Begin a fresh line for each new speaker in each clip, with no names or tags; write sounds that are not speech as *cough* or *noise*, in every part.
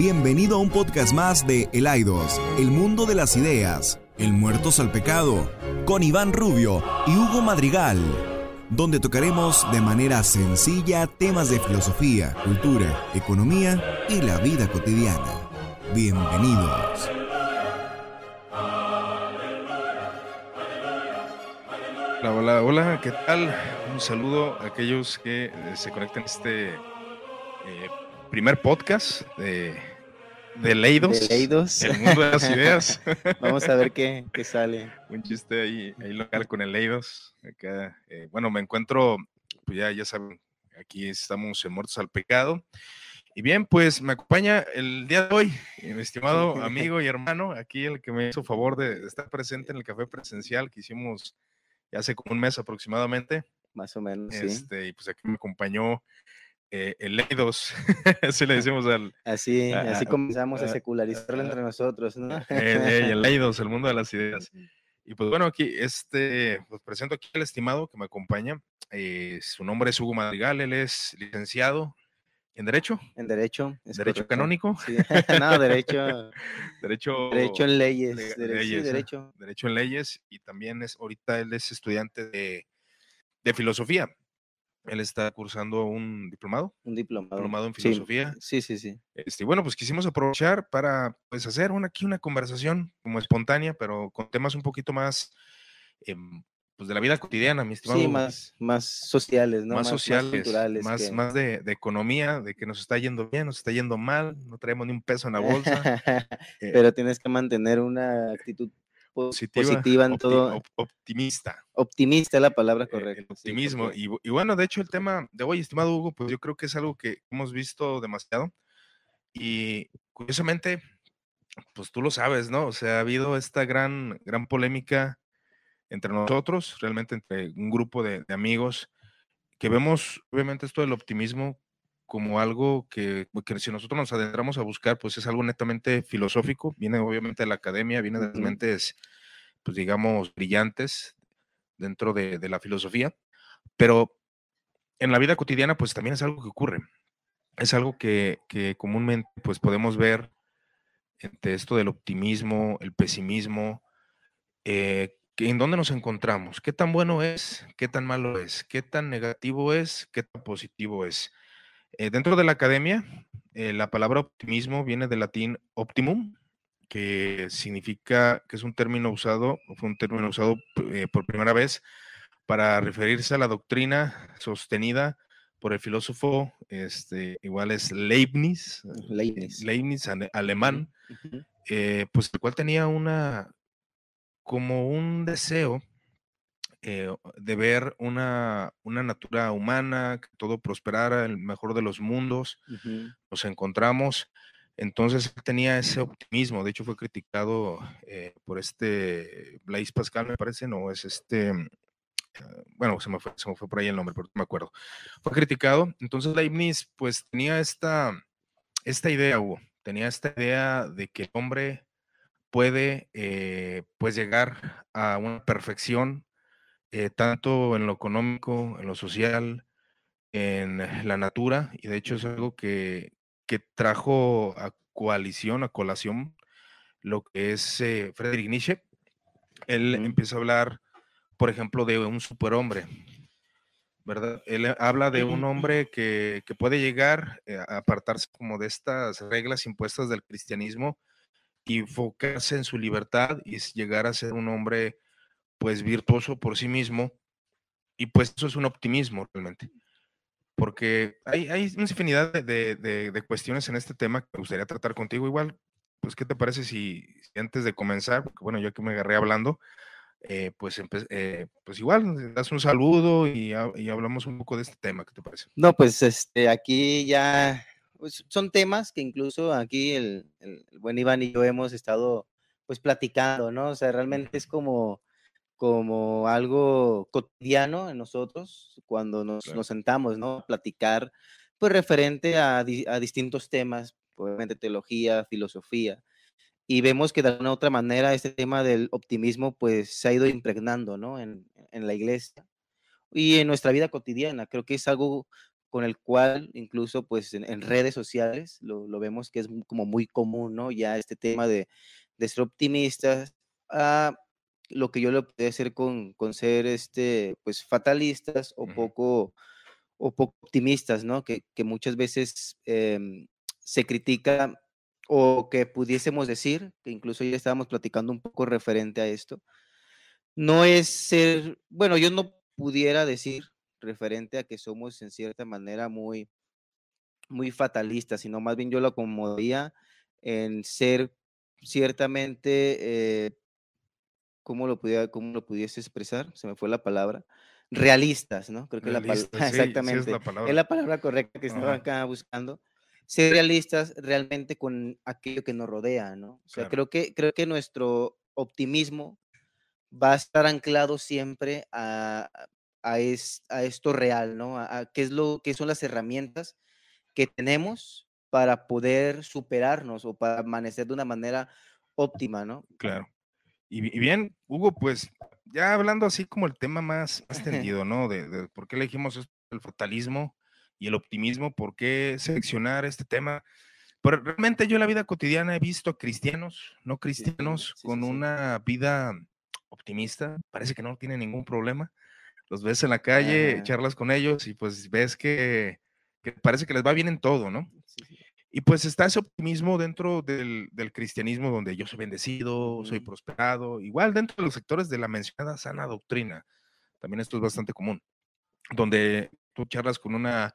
Bienvenido a un podcast más de El Aidos, el mundo de las ideas, el muertos al pecado, con Iván Rubio y Hugo Madrigal, donde tocaremos de manera sencilla temas de filosofía, cultura, economía y la vida cotidiana. Bienvenidos.
Hola, hola, hola, ¿qué tal? Un saludo a aquellos que eh, se conectan a este eh, primer podcast de de Leidos.
De Leidos.
El mundo de las ideas. *laughs*
Vamos a ver qué, qué, sale.
Un chiste ahí, ahí local con el Leidos. Acá, eh, bueno, me encuentro, pues ya, ya saben, aquí estamos en Muertos al Pecado. Y bien, pues me acompaña el día de hoy, mi estimado *laughs* amigo y hermano, aquí el que me hizo favor de, estar presente en el café presencial que hicimos ya hace como un mes aproximadamente.
Más o menos.
Este, Y pues aquí me acompañó eh, el Leidos, *laughs* así le decimos al...
Así, así comenzamos a, secularizarlo entre nosotros, ¿no?
Eh, *laughs* el Leidos, *laughs* el mundo de las ideas. Y pues bueno, aquí este, pues presento aquí al estimado que me acompaña. Eh, su nombre es Hugo Madrigal, él es licenciado en Derecho.
En Derecho.
¿Derecho correcto. canónico?
Sí. no, Derecho.
derecho.
Derecho en leyes.
Le,
derecho,
leyes,
sí, derecho.
Derecho en leyes. Y también es, ahorita él es estudiante de, de filosofía. Él está cursando un diplomado.
Un diplomado.
Diplomado en filosofía.
Sí, sí, sí.
Este, bueno, pues quisimos aprovechar para pues, hacer una, aquí una conversación como espontánea, pero con temas un poquito más eh, pues de la vida cotidiana, mi estimado.
Sí, más, más sociales, ¿no?
Más, sociales,
más culturales.
Más,
que...
más de, de, economía, de que nos está yendo bien, nos está yendo mal, no traemos ni un peso en la bolsa. *laughs*
pero eh, tienes que mantener una actitud
positiva,
positiva en todo.
Op optimista.
Optimista es la palabra correcta.
El optimismo. Sí, y, y, bueno, de hecho, el tema de hoy, estimado Hugo, pues yo creo que es algo que hemos visto demasiado. Y curiosamente, pues tú lo sabes, ¿no? O sea, ha habido esta gran, gran polémica entre nosotros, realmente entre un grupo de, de amigos, que vemos, obviamente, esto del optimismo como algo que, que, si nosotros nos adentramos a buscar, pues es algo netamente filosófico, viene obviamente de la academia, viene de las mentes, pues digamos, brillantes dentro de, de, la filosofía, pero en la vida cotidiana, pues también es algo que ocurre, es algo que, que comúnmente, pues podemos ver entre esto del optimismo, el pesimismo, eh, ¿en dónde nos encontramos? ¿Qué tan bueno es? ¿Qué tan malo es? ¿Qué tan negativo es? ¿Qué tan positivo es? Eh, dentro de la academia, eh, la palabra optimismo viene del latín optimum, que significa que es un término usado, fue un término usado eh, por primera vez para referirse a la doctrina sostenida por el filósofo, este, igual es Leibniz,
Leibniz,
Leibniz alemán, uh -huh. eh, pues el cual tenía una, como un deseo eh, de ver una, una, natura humana, que todo prosperara, el mejor de los mundos, uh -huh. nos encontramos. Entonces tenía ese optimismo, de hecho fue criticado eh, por este Blaise Pascal, me parece, no, es este, uh, bueno, se me, fue, se me fue por ahí el nombre, pero no me acuerdo. Fue criticado, entonces Leibniz pues tenía esta, esta idea, Hugo, tenía esta idea de que el hombre puede eh, pues llegar a una perfección eh, tanto en lo económico, en lo social, en la natura, y de hecho es algo que, que trajo a coalición, a colación, lo que es eh, Friedrich Nietzsche. Él empieza a hablar, por ejemplo, de un superhombre, ¿verdad? Él habla de un hombre que, que puede llegar eh, a apartarse como de estas reglas impuestas del cristianismo y enfocarse en su libertad y llegar a ser un hombre pues virtuoso por sí mismo y pues eso es un optimismo realmente. Porque hay, hay una infinidad de, de, de, cuestiones en este tema que me gustaría tratar contigo. Igual pues qué te parece si, si antes de comenzar porque bueno yo que me agarré hablando eh, pues eh, pues igual das un saludo y, y, hablamos un poco de este tema qué te parece
no pues este aquí ya pues, son temas que incluso aquí el, el, buen Iván y yo hemos estado pues platicando no o sea realmente es como como algo cotidiano en nosotros cuando nos, claro. nos sentamos, ¿no? A platicar, pues referente a, di a, distintos temas, obviamente teología, filosofía, y vemos que de alguna otra manera este tema del optimismo pues se ha ido impregnando, ¿no? En, en la iglesia y en nuestra vida cotidiana. Creo que es algo con el cual incluso pues en, redes sociales lo, vemos que es como muy común, ¿no? Ya este tema de, de ser optimistas, a lo que yo lo puedo hacer con, con, ser este, pues fatalistas o poco, o poco optimistas, ¿no? Que, que muchas veces em, se critica o que pudiésemos decir, que incluso ya estábamos platicando un poco referente a esto, no es ser, bueno, yo no pudiera decir referente a que somos en cierta manera muy, muy fatalistas, sino más bien yo lo acomodaría en ser ciertamente, eh, ¿cómo, lo pudiera, ¿cómo lo pudiese expresar? Se me fue la palabra. Realistas, ¿no? Creo que la palabra, *laughs* exactamente, es la palabra. es la palabra correcta que estaba acá buscando. Ser realistas realmente con aquello que nos rodea, ¿no? O sea, creo, que, creo que nuestro optimismo va a estar anclado siempre a, a, a esto real, ¿no? A, qué, es lo, qué son las herramientas que tenemos para poder superarnos o para amanecer de una manera óptima, ¿no?
Claro. Y, bien, Hugo, pues ya hablando así como el tema más, más tendido, ¿no? De, por qué elegimos el fatalismo y el optimismo, por qué seleccionar este tema. Pero realmente yo en la vida cotidiana he visto cristianos, no cristianos, con una vida optimista, parece que no tiene ningún problema. Los ves en la calle, charlas con ellos y pues ves que, parece que les va bien en todo, ¿no? Y pues está ese optimismo dentro del, cristianismo donde yo soy bendecido, soy prosperado, igual dentro de los sectores de la mencionada sana doctrina. También esto es bastante común, donde tú charlas con una,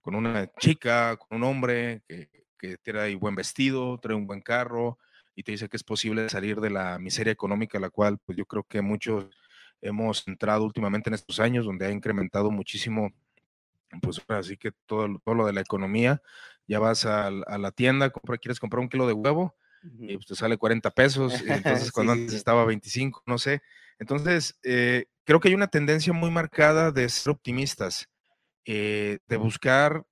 con una chica, con un hombre que, que trae buen vestido, trae un buen carro, y te dice que es posible salir de la miseria económica, la cual pues yo creo que muchos hemos entrado últimamente en estos años, donde ha incrementado muchísimo, pues así que todo, todo lo de la economía, ya vas a, la tienda, compra, quieres comprar un kilo de huevo, y pues te sale 40 pesos, entonces *laughs* cuando antes estaba 25, no sé. Entonces, eh, creo que hay una tendencia muy marcada de ser optimistas, eh, de buscar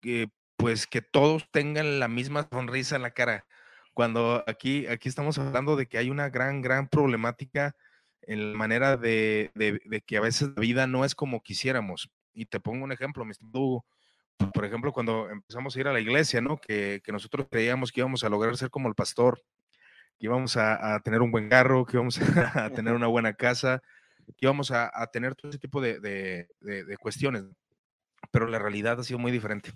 que, pues que todos tengan la misma sonrisa en la cara cuando aquí, aquí estamos hablando de que hay una gran, gran problemática en la manera de, que a veces la vida no es como quisiéramos. Y te pongo un ejemplo, mi Hugo. Por ejemplo, cuando empezamos a ir a la iglesia, ¿no? Que, nosotros creíamos que íbamos a lograr ser como el pastor, que íbamos a, tener un buen carro, que íbamos *laughs* a, tener una buena casa, que íbamos a, tener todo ese tipo de, cuestiones. Pero la realidad ha sido muy diferente.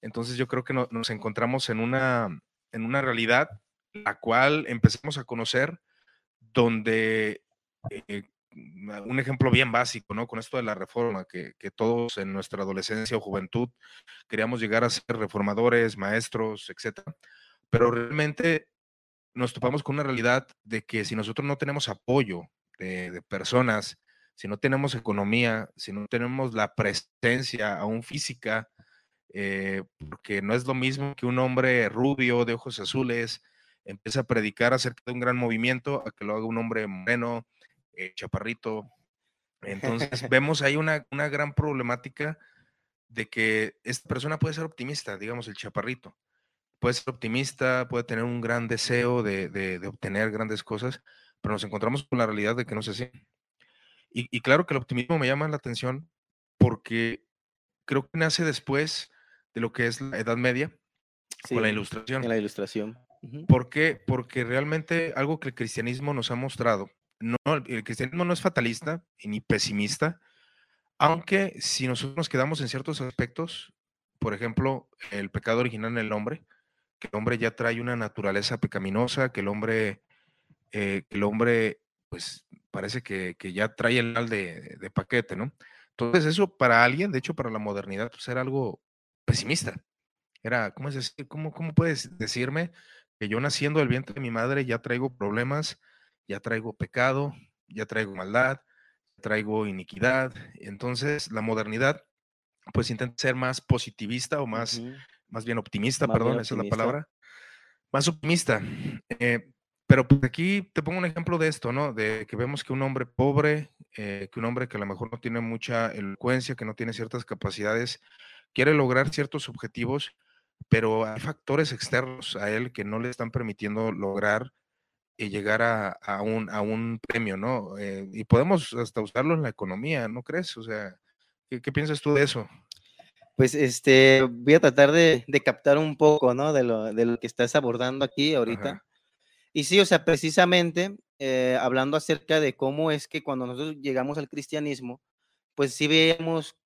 Entonces yo creo que nos encontramos en una, en una realidad la cual empecemos a conocer donde eh, un ejemplo bien básico, ¿no? Con esto de la reforma, que, todos en nuestra adolescencia o juventud queríamos llegar a ser reformadores, maestros, etcétera, pero realmente nos topamos con una realidad de que si nosotros no tenemos apoyo de, personas, si no tenemos economía, si no tenemos la presencia aún física eh, porque no es lo mismo que un hombre rubio de ojos azules empiece a predicar acerca de un gran movimiento a que lo haga un hombre moreno, eh, chaparrito. Entonces *laughs* vemos ahí una, una gran problemática de que esta persona puede ser optimista, digamos el chaparrito, puede ser optimista, puede tener un gran deseo de, de, obtener grandes cosas, pero nos encontramos con la realidad de que no es así. Y, y, claro que el optimismo me llama la atención porque creo que nace después de lo que es la Edad Media con la ilustración.
En la ilustración.
¿Por qué? Porque realmente algo que el cristianismo nos ha mostrado, no, el cristianismo no es fatalista ni pesimista, aunque si nosotros nos quedamos en ciertos aspectos, por ejemplo, el pecado original en el hombre, que el hombre ya trae una naturaleza pecaminosa, que el hombre, eh, que el hombre, pues parece que, ya trae el mal de, de, paquete, ¿no? Entonces eso para alguien, de hecho para la modernidad, pues era algo pesimista. Era, ¿cómo es decir? ¿Cómo, cómo puedes decirme que yo naciendo del vientre de mi madre ya traigo problemas, ya traigo pecado, ya traigo maldad, traigo iniquidad? Entonces, la modernidad, pues intenta ser más positivista o más, más bien optimista, perdón, esa es la palabra. Más optimista. Eh, pero pues aquí te pongo un ejemplo de esto, ¿no? De que vemos que un hombre pobre, eh, que un hombre que a lo mejor no tiene mucha elocuencia, que no tiene ciertas capacidades, quiere lograr ciertos objetivos, pero hay factores externos a él que no le están permitiendo lograr y llegar a, un, a un premio, ¿no? Eh, y podemos hasta usarlo en la economía, ¿no crees? O sea, ¿qué, piensas tú de eso?
Pues este, voy a tratar de, captar un poco, ¿no? De lo, de lo, que estás abordando aquí ahorita. Y sí, o sea, precisamente eh, hablando acerca de cómo es que cuando nosotros llegamos al cristianismo, pues sí veíamos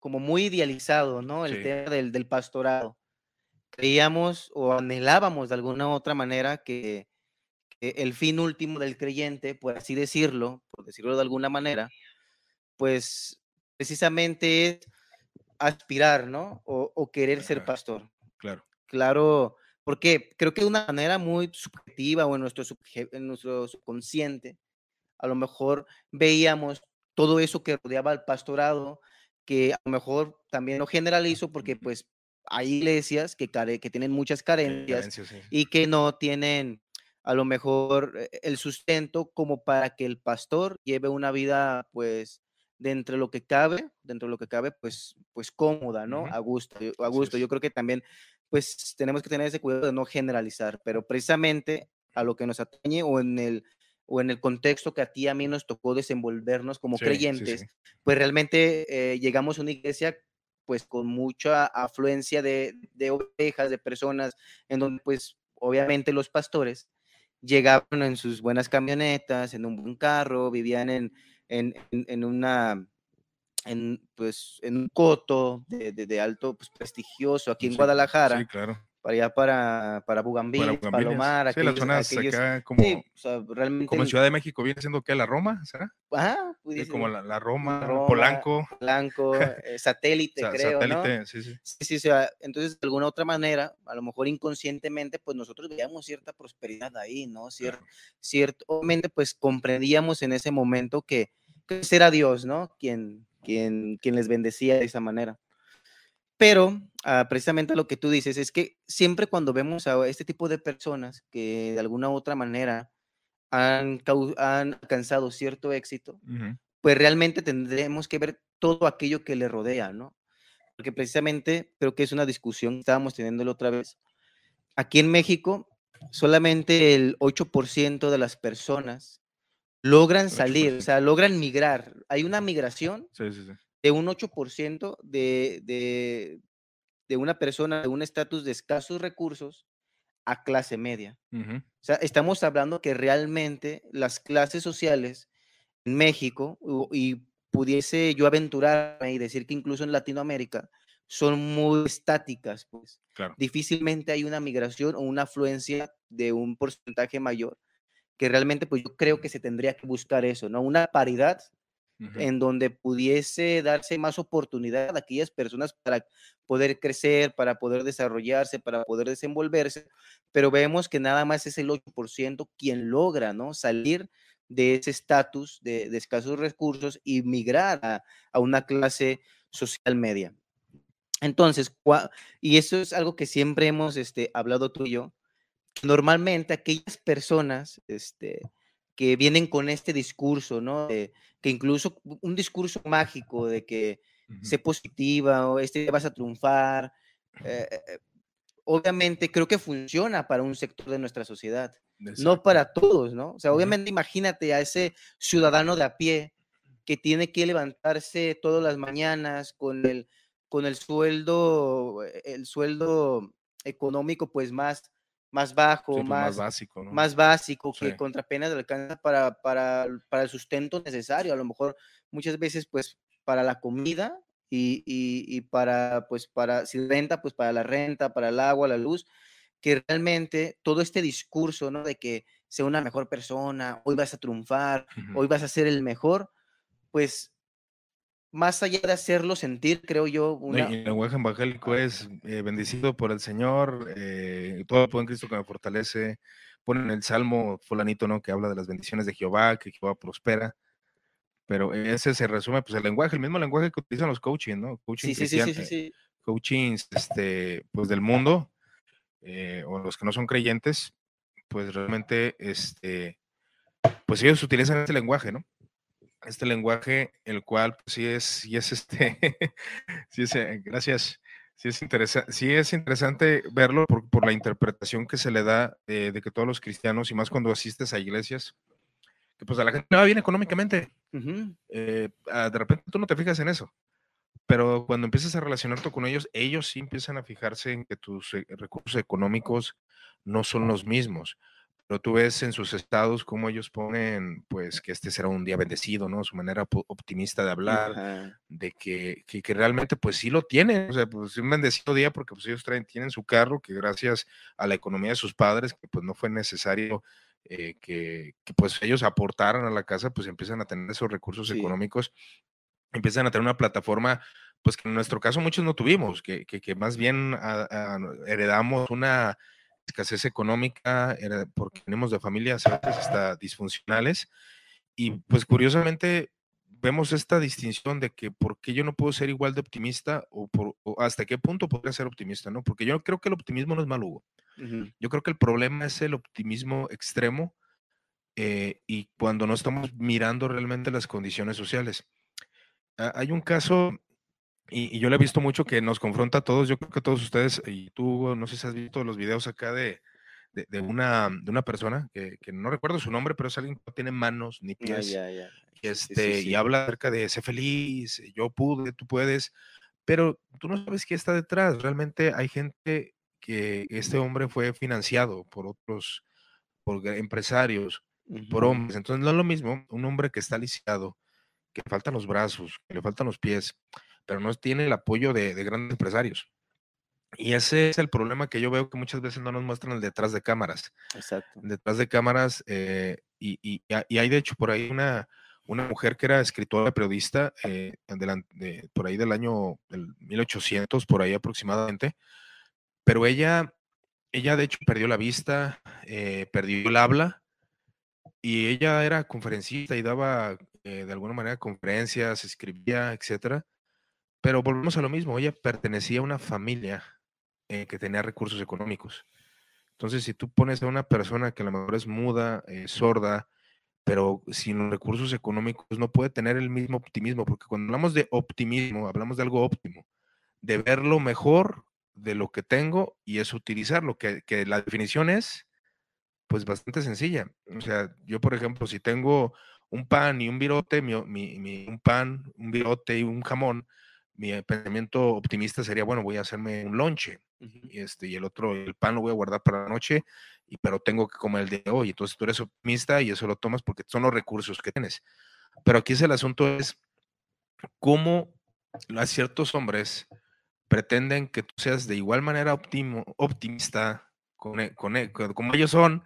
como muy idealizado, ¿no? El tema del, del, pastorado. Creíamos o anhelábamos de alguna u otra manera que, el fin último del creyente, por así decirlo, por decirlo de alguna manera, pues precisamente es aspirar, ¿no? O, querer ser pastor.
Claro.
Claro, porque creo que de una manera muy subjetiva o en nuestro, en nuestro subconsciente, a lo mejor veíamos todo eso que rodeaba al pastorado, que a lo mejor también lo generalizo porque pues hay iglesias que, que tienen muchas carencias y que no tienen a lo mejor eh, el sustento como para que el pastor lleve una vida pues dentro de lo que cabe, dentro de lo que cabe, pues, pues cómoda, ¿no? A gusto, a gusto. Yo creo que también, pues, tenemos que tener ese cuidado de no generalizar, pero precisamente a lo que nos atañe o en el o en el contexto que a ti y a mí nos tocó desenvolvernos como creyentes, pues realmente eh, llegamos a una iglesia pues con mucha afluencia de, de ovejas, de personas, en donde pues obviamente los pastores llegaban en sus buenas camionetas, en un buen carro, vivían en, en, en, una, en, pues, en un coto de, de, alto pues, prestigioso aquí en Guadalajara.
Sí, claro.
Para allá, para, para Bugambil, Palomar.
Sí, las zonas acá como, realmente como en Ciudad de México viene siendo que la Roma, ¿será?
Ah,
como la, la Roma, Polanco.
Polanco, *laughs* eh, satélite, creo, satélite,
sí, sí.
Sí, sí, o sea, entonces de alguna otra manera, a lo mejor inconscientemente, pues nosotros veíamos cierta prosperidad ahí, ¿no? Cierto, cierto, obviamente, pues comprendíamos en ese momento que, que era Dios, ¿no? Quien, quien, quien les bendecía de esa manera. Pero ah, precisamente lo que tú dices es que siempre cuando vemos a este tipo de personas que de alguna u otra manera han, han alcanzado cierto éxito, pues realmente tendremos que ver todo aquello que le rodea, ¿no? Porque precisamente creo que es una discusión que estábamos teniendo la otra vez. Aquí en México, solamente el 8% de las personas logran salir, o sea, logran migrar. Hay una migración de un 8% de, de, de, una persona de un estatus de escasos recursos a clase media. O sea, estamos hablando que realmente las clases sociales en México, y pudiese yo aventurarme y decir que incluso en Latinoamérica, son muy estáticas, pues. Difícilmente hay una migración o una afluencia de un porcentaje mayor que realmente pues yo creo que se tendría que buscar eso, ¿no? Una paridad en donde pudiese darse más oportunidad a aquellas personas para poder crecer, para poder desarrollarse, para poder desenvolverse, pero vemos que nada más es el 8% quien logra, ¿no? Salir de ese estatus de, escasos recursos y migrar a, a, una clase social media. Entonces, y eso es algo que siempre hemos este, hablado tú y yo, normalmente aquellas personas este, que vienen con este discurso, ¿no? Que incluso un discurso mágico de que sé positiva o este vas a triunfar, eh, eh, obviamente creo que funciona para un sector de nuestra sociedad, no para todos, ¿no? O sea, obviamente imagínate a ese ciudadano de a pie que tiene que levantarse todas las mañanas con el, con el sueldo, el sueldo económico pues más más bajo,
pues,
más,
básico,
más básico, que contra apenas alcanza para, para, para, el sustento necesario. A lo mejor muchas veces, pues, para la comida y, y, para, pues, para, si renta, pues, para la renta, para el agua, la luz, que realmente todo este discurso, ¿no? De que sea una mejor persona, hoy vas a triunfar, hoy vas a ser el mejor, pues más allá de hacerlo sentir, creo yo.
Una... el lenguaje evangélico es eh, bendecido por el Señor, eh, todo puede en Cristo que me fortalece. Ponen el salmo fulanito, ¿no? Que habla de las bendiciones de Jehová, que Jehová prospera. Pero ese se resume, pues el lenguaje, el mismo lenguaje que utilizan los coaching, ¿no?
Coaching sí, sí, sí, sí, sí,
Coachings, este, pues del mundo, eh, o los que no son creyentes, pues realmente, este, pues ellos utilizan este lenguaje, ¿no? Este lenguaje, el cual pues, sí es, sí es este, *laughs* sí es, eh, gracias, sí es, interesante, sí es interesante verlo por, por la interpretación que se le da eh, de que todos los cristianos, y más cuando asistes a iglesias, que pues a la gente no va bien económicamente. Eh, ah, de repente tú no te fijas en eso, pero cuando empiezas a relacionarte con ellos, ellos sí empiezan a fijarse en que tus recursos económicos no son los mismos. Pero tú ves en sus estados cómo ellos ponen, pues, que este será un día bendecido, ¿no? Su manera optimista de hablar, de que, que, realmente, pues, sí lo tienen. O sea, pues, un bendecido día porque, pues, ellos traen, tienen su carro, que gracias a la economía de sus padres, que, pues, no fue necesario eh, que, que, pues, ellos aportaran a la casa, pues, empiezan a tener esos recursos económicos, empiezan a tener una plataforma, pues, que en nuestro caso muchos no tuvimos, que, que, más bien heredamos una escasez económica, era porque venimos de familias a veces hasta disfuncionales. Y pues curiosamente vemos esta distinción de que por qué yo no puedo ser igual de optimista o, por, hasta qué punto podría ser optimista, ¿no? Porque yo creo que el optimismo no es malo, Hugo. Yo creo que el problema es el optimismo extremo eh, y cuando no estamos mirando realmente las condiciones sociales. Ah, hay un caso y, yo le he visto mucho que nos confronta a todos. Yo creo que todos ustedes, y tú, no sé si has visto los videos acá de, de, una, de una persona que, que, no recuerdo su nombre, pero es alguien que no tiene manos ni pies. Este, Y habla acerca de ser feliz, yo pude, tú puedes, pero tú no sabes qué está detrás. Realmente hay gente que este hombre fue financiado por otros, por empresarios, por hombres. Entonces no es lo mismo un hombre que está lisiado, que le faltan los brazos, que le faltan los pies pero no tiene el apoyo de, grandes empresarios. Y ese es el problema que yo veo que muchas veces no nos muestran el detrás de cámaras.
Exacto.
Detrás de cámaras, eh, y, hay de hecho por ahí una, una mujer que era escritora, periodista, eh, por ahí del año del 1800, por ahí aproximadamente, pero ella, ella de hecho perdió la vista, eh, perdió el habla, y ella era conferencista y daba de alguna manera conferencias, escribía, etcétera pero volvemos a lo mismo, ella pertenecía a una familia eh, que tenía recursos económicos. Entonces, si tú pones a una persona que a lo mejor es muda, eh, sorda, pero sin recursos económicos no puede tener el mismo optimismo, porque cuando hablamos de optimismo, hablamos de algo óptimo, de ver lo mejor de lo que tengo y es utilizarlo, que, que la definición es pues bastante sencilla. O sea, yo por ejemplo, si tengo un pan y un virote, un pan, un virote y un jamón, mi pensamiento optimista sería, bueno, voy a hacerme un lonche y, este, y el otro, el pan lo voy a guardar para la noche, y, pero tengo que comer el de hoy. Entonces tú eres optimista y eso lo tomas porque son los recursos que tienes. Pero aquí es el asunto es cómo a ciertos hombres pretenden que tú seas de igual manera optimista con, e, con, e, como ellos son,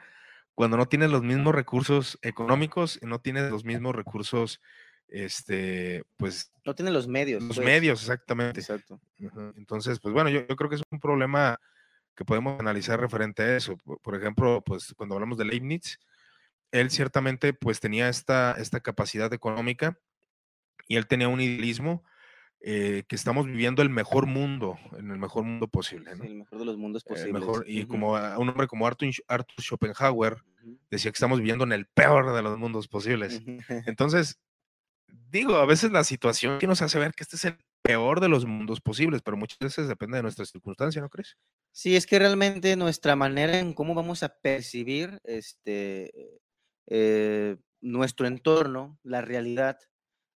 cuando no tienes los mismos recursos económicos y no tienes los mismos recursos este, pues...
No tiene los medios.
Los pues. medios, exactamente.
Exacto.
Entonces, pues bueno, yo, creo que es un problema que podemos analizar referente a eso. Por, ejemplo, pues cuando hablamos de Leibniz, él ciertamente pues tenía esta, esta capacidad económica y él tenía un idealismo eh, que estamos viviendo el mejor mundo, en el mejor mundo posible.
el mejor de los mundos posibles.
y como un hombre como Arthur, Arthur Schopenhauer decía que estamos viviendo en el peor de los mundos posibles. Entonces, digo, a veces la situación que nos hace ver que este es el peor de los mundos posibles, pero muchas veces depende de nuestra circunstancia, ¿no crees?
Sí, es que realmente nuestra manera en cómo vamos a percibir este, eh, nuestro entorno, la realidad,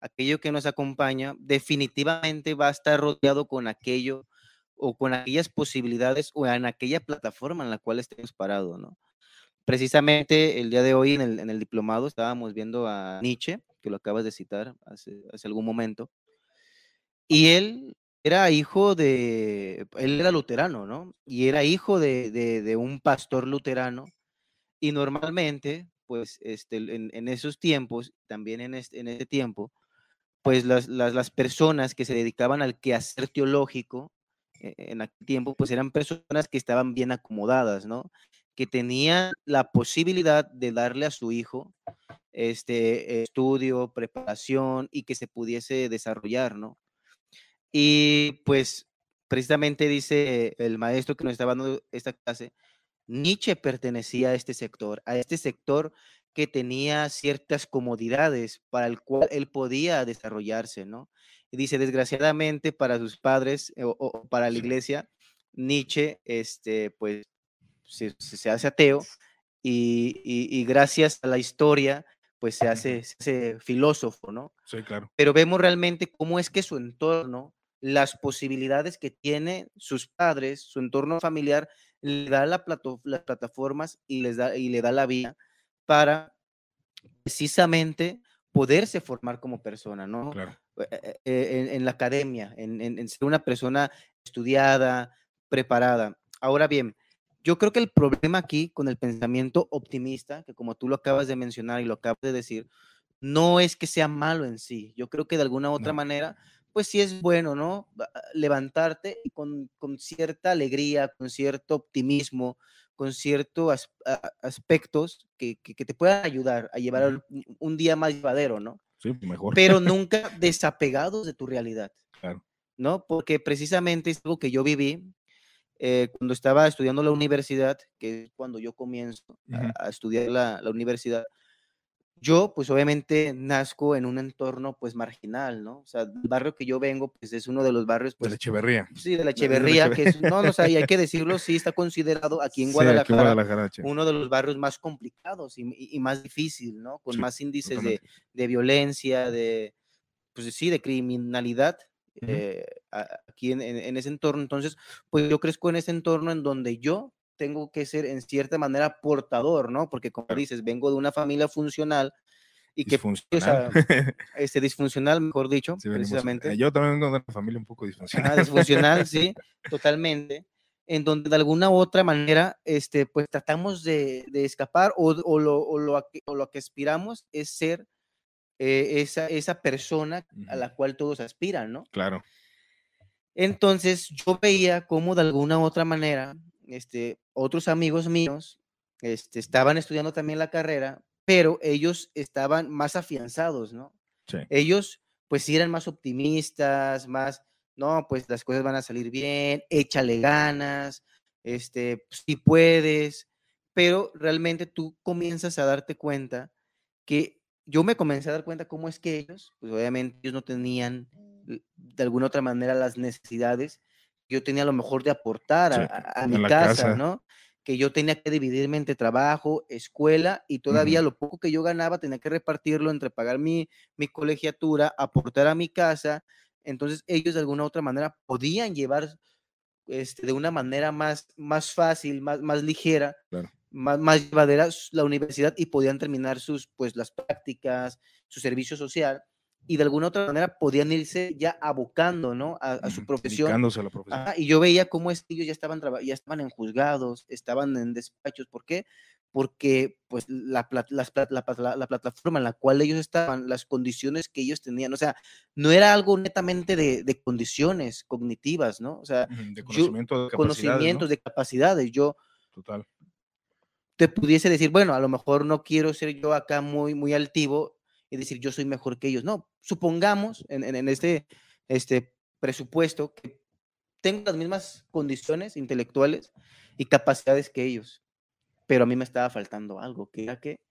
aquello que nos acompaña, definitivamente va a estar rodeado con aquello o con aquellas posibilidades o en aquella plataforma en la cual estemos parados, ¿no? Precisamente el día de hoy en el, en el diplomado estábamos viendo a Nietzsche, que lo acabas de citar hace, hace algún momento. Y él era hijo de, él era luterano, ¿no? Y era hijo de, de, un pastor luterano. Y normalmente, pues, este, en, en esos tiempos, también en este, en ese tiempo, pues las, las, las, personas que se dedicaban al quehacer teológico eh, en aquel tiempo, pues eran personas que estaban bien acomodadas, ¿no? Que tenían la posibilidad de darle a su hijo este, estudio, preparación y que se pudiese desarrollar, ¿no? Y pues precisamente dice el maestro que nos estaba dando esta clase, Nietzsche pertenecía a este sector, a este sector que tenía ciertas comodidades para el cual él podía desarrollarse, ¿no? Y dice, desgraciadamente para sus padres o, para la iglesia, Nietzsche, este, pues, se, se hace ateo y, y, gracias a la historia pues se hace, filósofo, ¿no?
Sí, claro.
Pero vemos realmente cómo es que su entorno las posibilidades que tienen sus padres, su entorno familiar, le da la las plataformas y, les da, y le da la vía para precisamente poderse formar como persona, ¿no?
Claro.
Eh, eh, en, la academia, en, en, ser una persona estudiada, preparada. Ahora bien, yo creo que el problema aquí con el pensamiento optimista, que como tú lo acabas de mencionar y lo acabas de decir, no es que sea malo en sí. Yo creo que de alguna u otra manera, pues sí es bueno, ¿no? Levantarte con, con cierta alegría, con cierto optimismo, con ciertos aspectos que, que, te puedan ayudar a llevar un día más llevadero, ¿no?
Sí, mejor.
Pero *laughs* nunca desapegados de tu realidad.
Claro.
¿No? Porque precisamente es algo que yo viví eh, cuando estaba estudiando la universidad, que es cuando yo comienzo a, estudiar la, la universidad yo, pues obviamente nazco en un entorno pues marginal, ¿no? O sea, el barrio que yo vengo, pues es uno de los barrios, pues...
De la Echeverría.
Sí, de la Echeverría, que es, no, no, o sea, y hay que *laughs* decirlo, sí, está considerado aquí en Guadalajara, uno de los barrios más complicados y, y más difícil, ¿no? Con más índices de, de, violencia, de, pues sí, de criminalidad. Eh, aquí en, en ese entorno, entonces, pues yo crezco en ese entorno en donde yo tengo que ser en cierta manera portador, ¿no? Porque como dices, vengo de una familia funcional y que
disfuncional. *laughs*
este disfuncional, mejor dicho, precisamente.
Eh, yo también vengo de una familia un poco disfuncional.
Ah, disfuncional, sí, *laughs* totalmente. En donde de alguna u otra manera, este, pues tratamos de, de escapar o, o, lo, o, lo, o, lo, que aspiramos es ser eh, esa, esa persona a la cual todos aspiran, ¿no?
Claro.
Entonces yo veía cómo de alguna u otra manera este, otros amigos míos este, estaban estudiando también la carrera, pero ellos estaban más afianzados, ¿no? Ellos, pues eran más optimistas, más, no, pues las cosas van a salir bien, échale ganas, este, si puedes, pero realmente tú comienzas a darte cuenta que yo me comencé a dar cuenta cómo es que ellos, pues obviamente ellos no tenían de alguna otra manera las necesidades yo tenía lo mejor de aportar a, mi casa, ¿no? Que yo tenía que dividirme entre trabajo, escuela y todavía lo poco que yo ganaba tenía que repartirlo entre pagar mi, mi colegiatura, aportar a mi casa. Entonces ellos de alguna otra manera podían llevar este, de una manera más, más fácil, más, más ligera, más, más llevadera la universidad y podían terminar sus, pues, las prácticas, su servicio social y de alguna otra manera podían irse ya abocando, ¿no? A, su profesión.
A la profesión.
y yo veía cómo es ellos ya estaban, ya estaban en juzgados, estaban en despachos. ¿Por qué? Porque pues la, la, la, plataforma en la cual ellos estaban, las condiciones que ellos tenían, o sea, no era algo netamente de, de condiciones cognitivas, ¿no? O sea,
de conocimiento, de
conocimientos, de capacidades. Yo
Total.
Te pudiese decir, bueno, a lo mejor no quiero ser yo acá muy, muy altivo y decir yo soy mejor que ellos. No, supongamos en, en, este, este presupuesto que tengo las mismas condiciones intelectuales y capacidades que ellos, pero a mí me estaba faltando algo, que era que,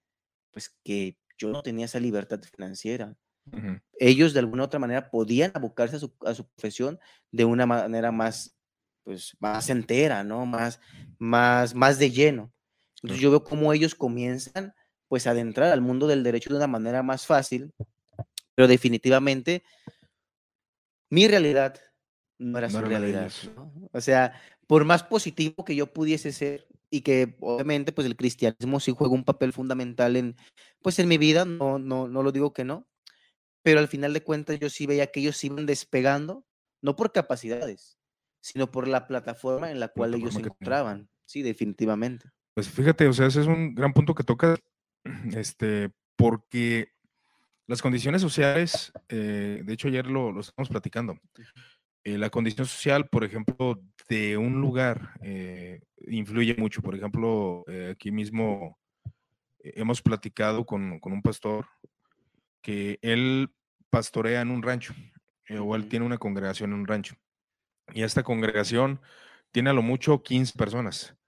pues que yo no tenía esa libertad financiera. Ellos de alguna otra manera podían abocarse a su, a su, profesión de una manera más, pues, más entera, ¿no? Más, más, más de lleno. Entonces yo veo cómo ellos comienzan pues adentrar al mundo del derecho de una manera más fácil, pero definitivamente mi realidad no era su realidad. O sea, por más positivo que yo pudiese ser y que obviamente pues el cristianismo sí juega un papel fundamental en pues en mi vida, no no no lo digo que no, pero al final de cuentas yo sí veía que ellos iban despegando no por capacidades, sino por la plataforma en la cual ellos se encontraban. Sí, definitivamente.
Pues fíjate, o sea, ese es un gran punto que toca *clears throat* este, porque las condiciones sociales, eh, de hecho ayer lo, lo estamos platicando, eh, la condición social, por ejemplo, de un lugar eh, influye mucho. Por ejemplo, aquí mismo hemos platicado con, con, un pastor que él pastorea en un rancho, o él tiene una congregación en un rancho. Y esta congregación tiene a lo mucho 15 personas.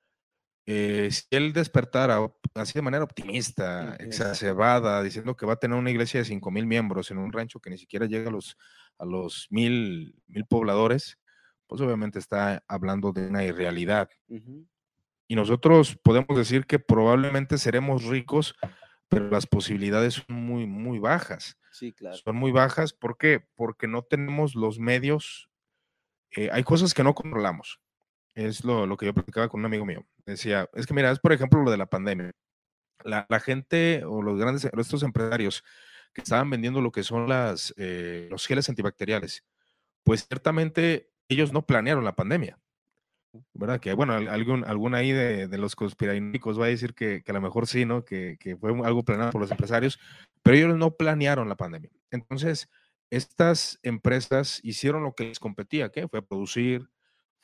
Eh, si él despertara así de manera optimista, exacerbada, diciendo que va a tener una iglesia de 5 mil miembros en un rancho que ni siquiera llega a los, a los mil, mil pobladores, pues obviamente está hablando de una irrealidad. Y nosotros podemos decir que probablemente seremos ricos, pero las posibilidades son muy, muy bajas.
Sí, claro.
Son muy bajas, ¿por qué? Porque no tenemos los medios eh, hay cosas que no controlamos. Es lo, lo, que yo platicaba con un amigo mío. Decía, es que mira, es por ejemplo lo de la pandemia. La, la gente o los grandes, estos empresarios que estaban vendiendo lo que son las, eh, los geles antibacteriales, pues ciertamente ellos no planearon la pandemia. ¿Verdad? Que bueno, algún, algún ahí de, de los conspiranoicos va a decir que, que, a lo mejor sí, ¿no? Que, que, fue algo planeado por los empresarios, pero ellos no planearon la pandemia. Entonces, estas empresas hicieron lo que les competía, ¿qué? Fue producir,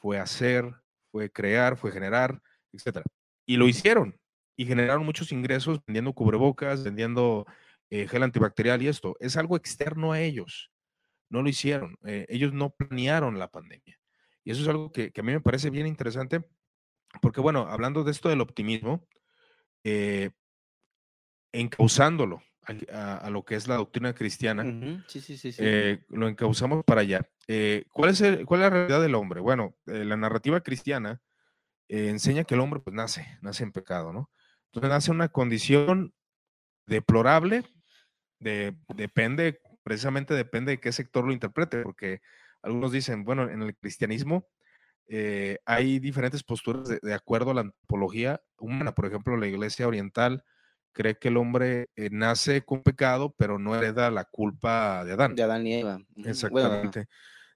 fue hacer, fue crear, fue generar, etcétera. Y lo hicieron y generaron muchos ingresos vendiendo cubrebocas, vendiendo eh, gel antibacterial y esto. Es algo externo a ellos. No lo hicieron. Eh, ellos no planearon la pandemia. Y eso es algo que, a mí me parece bien interesante, porque bueno, hablando de esto del optimismo, eh, encauzándolo a, lo que es la doctrina cristiana, eh, lo encauzamos para allá. ¿cuál, es ¿Cuál es la realidad del hombre? Bueno, la narrativa cristiana enseña que el hombre pues nace, nace en pecado, ¿no? Entonces nace una condición deplorable, depende, precisamente depende de qué sector lo interprete, porque algunos dicen, bueno, en el cristianismo eh, hay diferentes posturas de, acuerdo a la antropología humana. Por ejemplo, la iglesia oriental cree que el hombre eh, nace con pecado, pero no hereda la culpa de Adán.
De Adán y Eva.
Exactamente.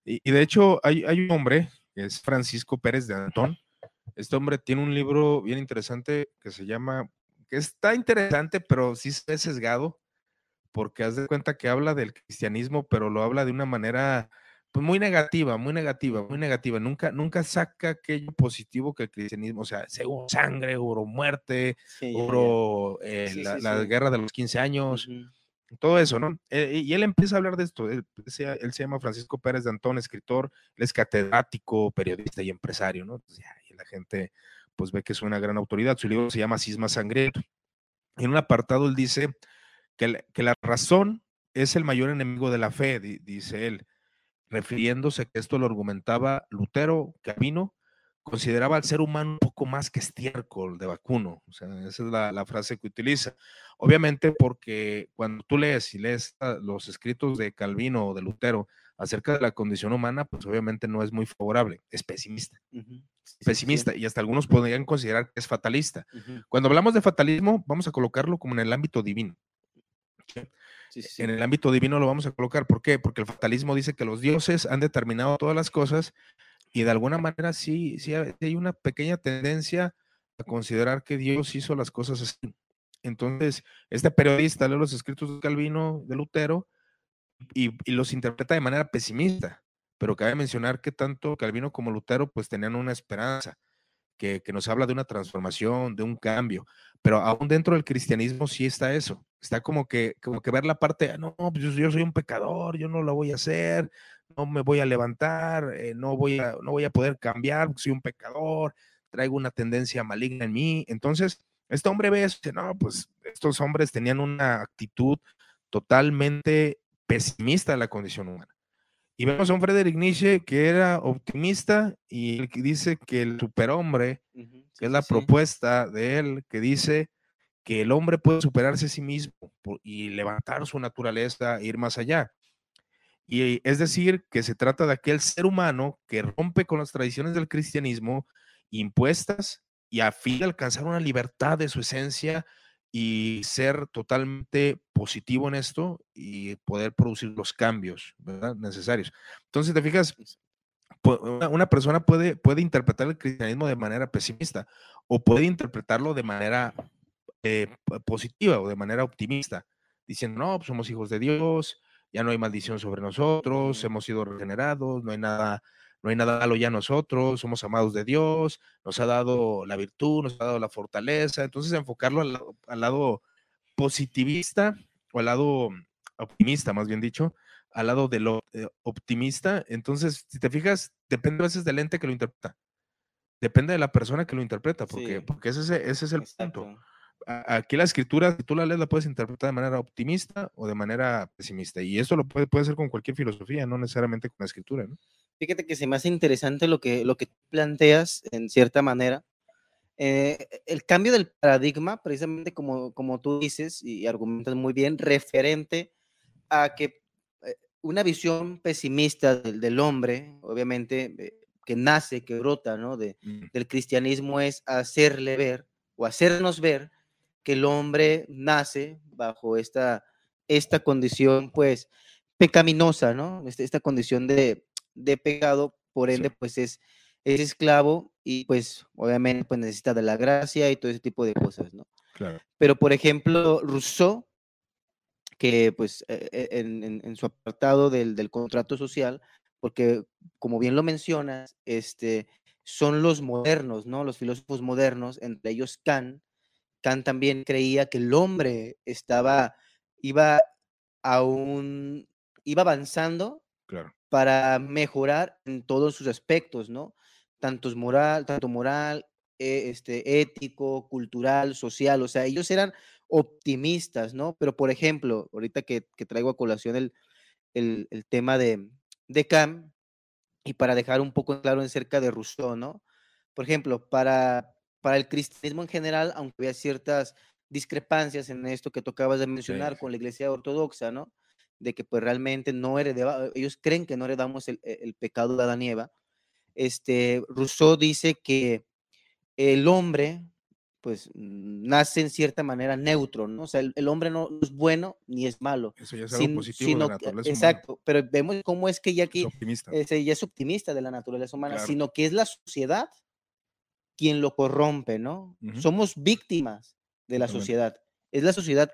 y, y, de hecho, hay, hay, un hombre, es Francisco Pérez de Antón. Este hombre tiene un libro bien interesante que se llama que está interesante, pero sí se ve sesgado, porque haz de cuenta que habla del cristianismo, pero lo habla de una manera pues, muy negativa, muy negativa, muy negativa. Nunca, nunca saca aquello positivo que el cristianismo, o sea, según sangre, oro muerte, oro eh, la, guerra de los 15 años. Todo eso, ¿no? Eh, y él empieza a hablar de esto. Él, se llama Francisco Pérez de Antón, escritor, él es catedrático, periodista y empresario, ¿no? y la gente, pues ve que es una gran autoridad. Su libro se llama Cisma Sangriento. En un apartado él dice que, que la razón es el mayor enemigo de la fe, dice él, refiriéndose que esto lo argumentaba Lutero, Camino, consideraba al ser humano un poco más que estiércol de vacuno. O sea, esa es la, la, frase que utiliza. Obviamente porque cuando tú lees y lees los escritos de Calvino o de Lutero acerca de la condición humana, pues obviamente no es muy favorable, es pesimista. pesimista y hasta algunos podrían considerar que es fatalista. Cuando hablamos de fatalismo, vamos a colocarlo como en el ámbito divino. En el ámbito divino lo vamos a colocar. ¿Por qué? Porque el fatalismo dice que los dioses han determinado todas las cosas y de alguna manera sí, sí hay una pequeña tendencia a considerar que Dios hizo las cosas así. Entonces, este periodista lee los escritos de Calvino, de Lutero, y, los interpreta de manera pesimista, pero cabe mencionar que tanto Calvino como Lutero pues tenían una esperanza, que, nos habla de una transformación, de un cambio, pero aún dentro del cristianismo sí está eso, está como que, como que ver la parte, no, pues yo, soy un pecador, yo no lo voy a hacer, no me voy a levantar, eh, no, voy a, no voy a poder cambiar, soy un pecador, traigo una tendencia maligna en mí, entonces este hombre ve eso no, pues estos hombres tenían una actitud totalmente pesimista de la condición humana. Y vemos a un Friedrich Nietzsche que era optimista y que dice que el superhombre, que es la propuesta de él, que dice que el hombre puede superarse a sí mismo y levantar su naturaleza, e ir más allá. Y es decir, que se trata de aquel ser humano que rompe con las tradiciones del cristianismo impuestas y a fin de alcanzar una libertad de su esencia y ser totalmente positivo en esto y poder producir los cambios necesarios. Entonces, te fijas, una persona puede, puede interpretar el cristianismo de manera pesimista o puede interpretarlo de manera eh, positiva o de manera optimista, diciendo, no, pues somos hijos de Dios, ya no hay maldición sobre nosotros, hemos sido regenerados, no hay nada no hay nada malo ya nosotros, somos amados de Dios, nos ha dado la virtud, nos ha dado la fortaleza. Entonces, enfocarlo al, lado positivista o al lado optimista, más bien dicho, al lado de lo eh, optimista. Entonces, si te fijas, depende a veces del ente que lo interpreta. Depende de la persona que lo interpreta, porque, porque ese, ese es el punto. Aquí la escritura, si tú la lees, la puedes interpretar de manera optimista o de manera pesimista. Y eso lo puede, puede ser con cualquier filosofía, no necesariamente con la escritura. ¿no?
Fíjate que se me hace interesante lo que, lo que planteas en cierta manera. Eh, el cambio del paradigma, precisamente como, como tú dices y argumentas muy bien, referente a que eh, una visión pesimista del, hombre, obviamente, eh, que nace, que brota, ¿no? De,
Mm,
del cristianismo es hacerle ver o hacernos ver que el hombre nace bajo esta, esta condición, pues, pecaminosa, ¿no? Este- Esta, condición de, de pecado, por ende,
Sí.
pues es, es esclavo y pues obviamente pues necesita de la gracia y todo ese tipo de cosas, ¿no?
Claro.
Pero, por ejemplo, Rousseau, que pues eh, eh, en, en- en su apartado del, del contrato social, porque como bien lo mencionas, este, son los modernos, ¿no? Los filósofos modernos, entre ellos Kant. Kant también creía que el hombre estaba, iba a un, iba avanzando
Claro.
para mejorar en todos sus aspectos, ¿no? Tanto moral, tanto moral, eh, este, ético, cultural, social, o sea, ellos eran optimistas, ¿no? Pero, por ejemplo, ahorita que, que traigo a colación el, el, el tema de, de Kant, y para dejar un poco claro acerca de Rousseau, ¿no? Por ejemplo, para, para el cristianismo en general, aunque había ciertas discrepancias en esto que tocabas de mencionar
sí.
con la iglesia ortodoxa, ¿no? De que pues realmente no heredaba, ellos creen que no heredamos el, e- el pecado de Adán y Eva. Este, Rousseau dice que el hombre, pues, nace en cierta manera neutro, ¿no? O sea, el, el hombre no es bueno ni es malo,
Eso ya es algo
sin-
positivo de
sino
la
que-
naturaleza humana.
exacto, pero vemos cómo es que ya
Es
aquí
optimista.
ese ya es optimista de la naturaleza humana,
Claro.
sino que es la sociedad quien lo corrompe, ¿no? Somos víctimas de la sociedad. Es la sociedad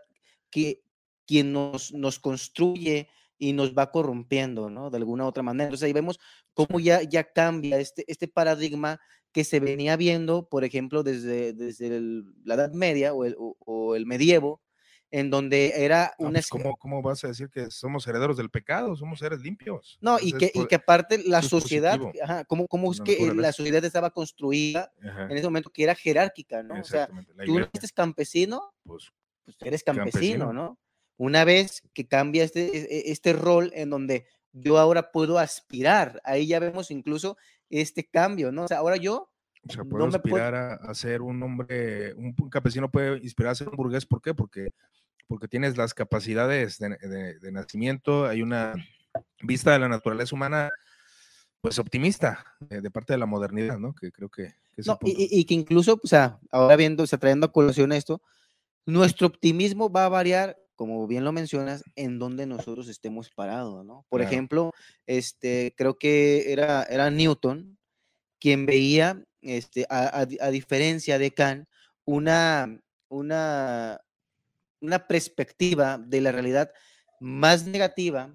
que quien nos, nos construye y nos va corrompiendo, ¿no? De alguna u otra manera. Entonces ahí vemos cómo ya, ya cambia este, este paradigma que se venía viendo, por ejemplo, desde, desde el- la Edad Media o el, o- o el medievo, en donde era
No,
una...
pues, ¿cómo, ¿Cómo vas a decir que somos herederos del pecado? Somos seres limpios.
No, y
Entonces,
que, y
pues,
que aparte la sociedad, ajá, ¿cómo, cómo es que la sociedad estaba construida
ajá,
en ese momento que era jerárquica, ¿no? O sea, tú
iglesia,
eres campesino,
pues,
pues eres campesino,
Campesino.
¿no? Una vez que cambia este, e- este rol en donde yo ahora puedo aspirar, ahí ya vemos incluso este cambio, ¿no? O sea, ahora yo,
o sea,
no
puedo- inspirar a, a ser un hombre, un, un campesino puede inspirar a ser un burgués. ¿Por qué? Porque, porque tienes las capacidades de, de- de nacimiento, hay una vista de la naturaleza humana, pues optimista, eh, de parte de la modernidad, ¿no? Que creo que,
no, y,
punto.
y- y que incluso, o sea, ahora viendo, o sea, trayendo a colación esto, nuestro optimismo va a variar, como bien lo mencionas, en donde nosotros estemos parados, ¿no? Por
Claro.
ejemplo, este, creo que era, era Newton quien veía, este, a, a di- a diferencia de Kant, una, una, una perspectiva de la realidad más negativa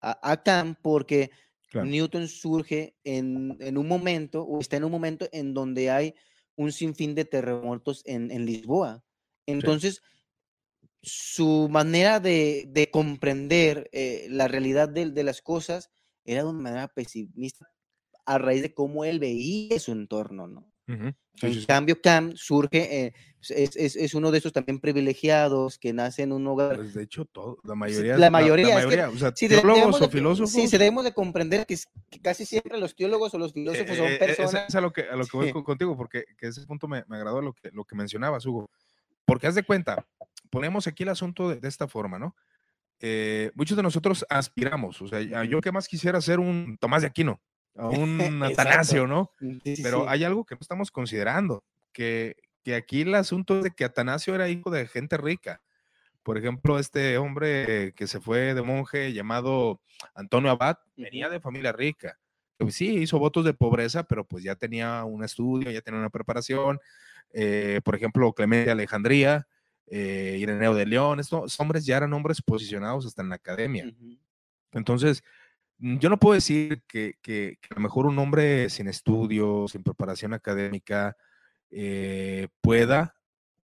a, a Kant porque
Claro.
Newton surge en, en un momento, o está en un momento en donde hay un sinfín de terremotos en, en Lisboa. Entonces, su manera de, de comprender eh, la realidad de, de las cosas era de una manera pesimista a raíz de cómo él veía su entorno, ¿no?
Ujú, sí,
En
sí,
cambio, Cam surge, eh, es, es- es uno de esos también privilegiados que nace en un hogar.
Pues, de hecho, todo, la mayoría.
la mayoría, es que
o sea,
Sí,
teólogos
debemos
o
de,
filósofos.
sí, se debemos de comprender que, que casi siempre los teólogos o los filósofos son
Eh, eh, eh,
personas.
Es, a lo que, a lo que voy
Sí.
co- contigo, porque que ese punto me, me agradó lo que, lo que mencionabas, Hugo. Porque haz de cuenta, ponemos aquí el asunto de, de esta forma, ¿no? Eh, muchos de nosotros aspiramos, o sea, yo que más quisiera ser un Tomás de Aquino, a un. *laughs* Atanasio, ¿no?
Sí, sí,
Pero hay algo que no estamos considerando, que, que aquí el asunto es de que Atanasio era hijo de gente rica. Por ejemplo, este hombre que se fue de monje llamado Antonio Abad venía de familia rica. Pues sí, hizo votos de pobreza, pero pues ya tenía un estudio, ya tenía una preparación. Eh, por ejemplo, Clemente de Alejandría, eh, Ireneo de León, estos hombres ya eran hombres posicionados hasta en la academia. Entonces, mm, yo no puedo decir que, que- que a lo mejor un hombre sin estudios, sin preparación académica, eh, pueda,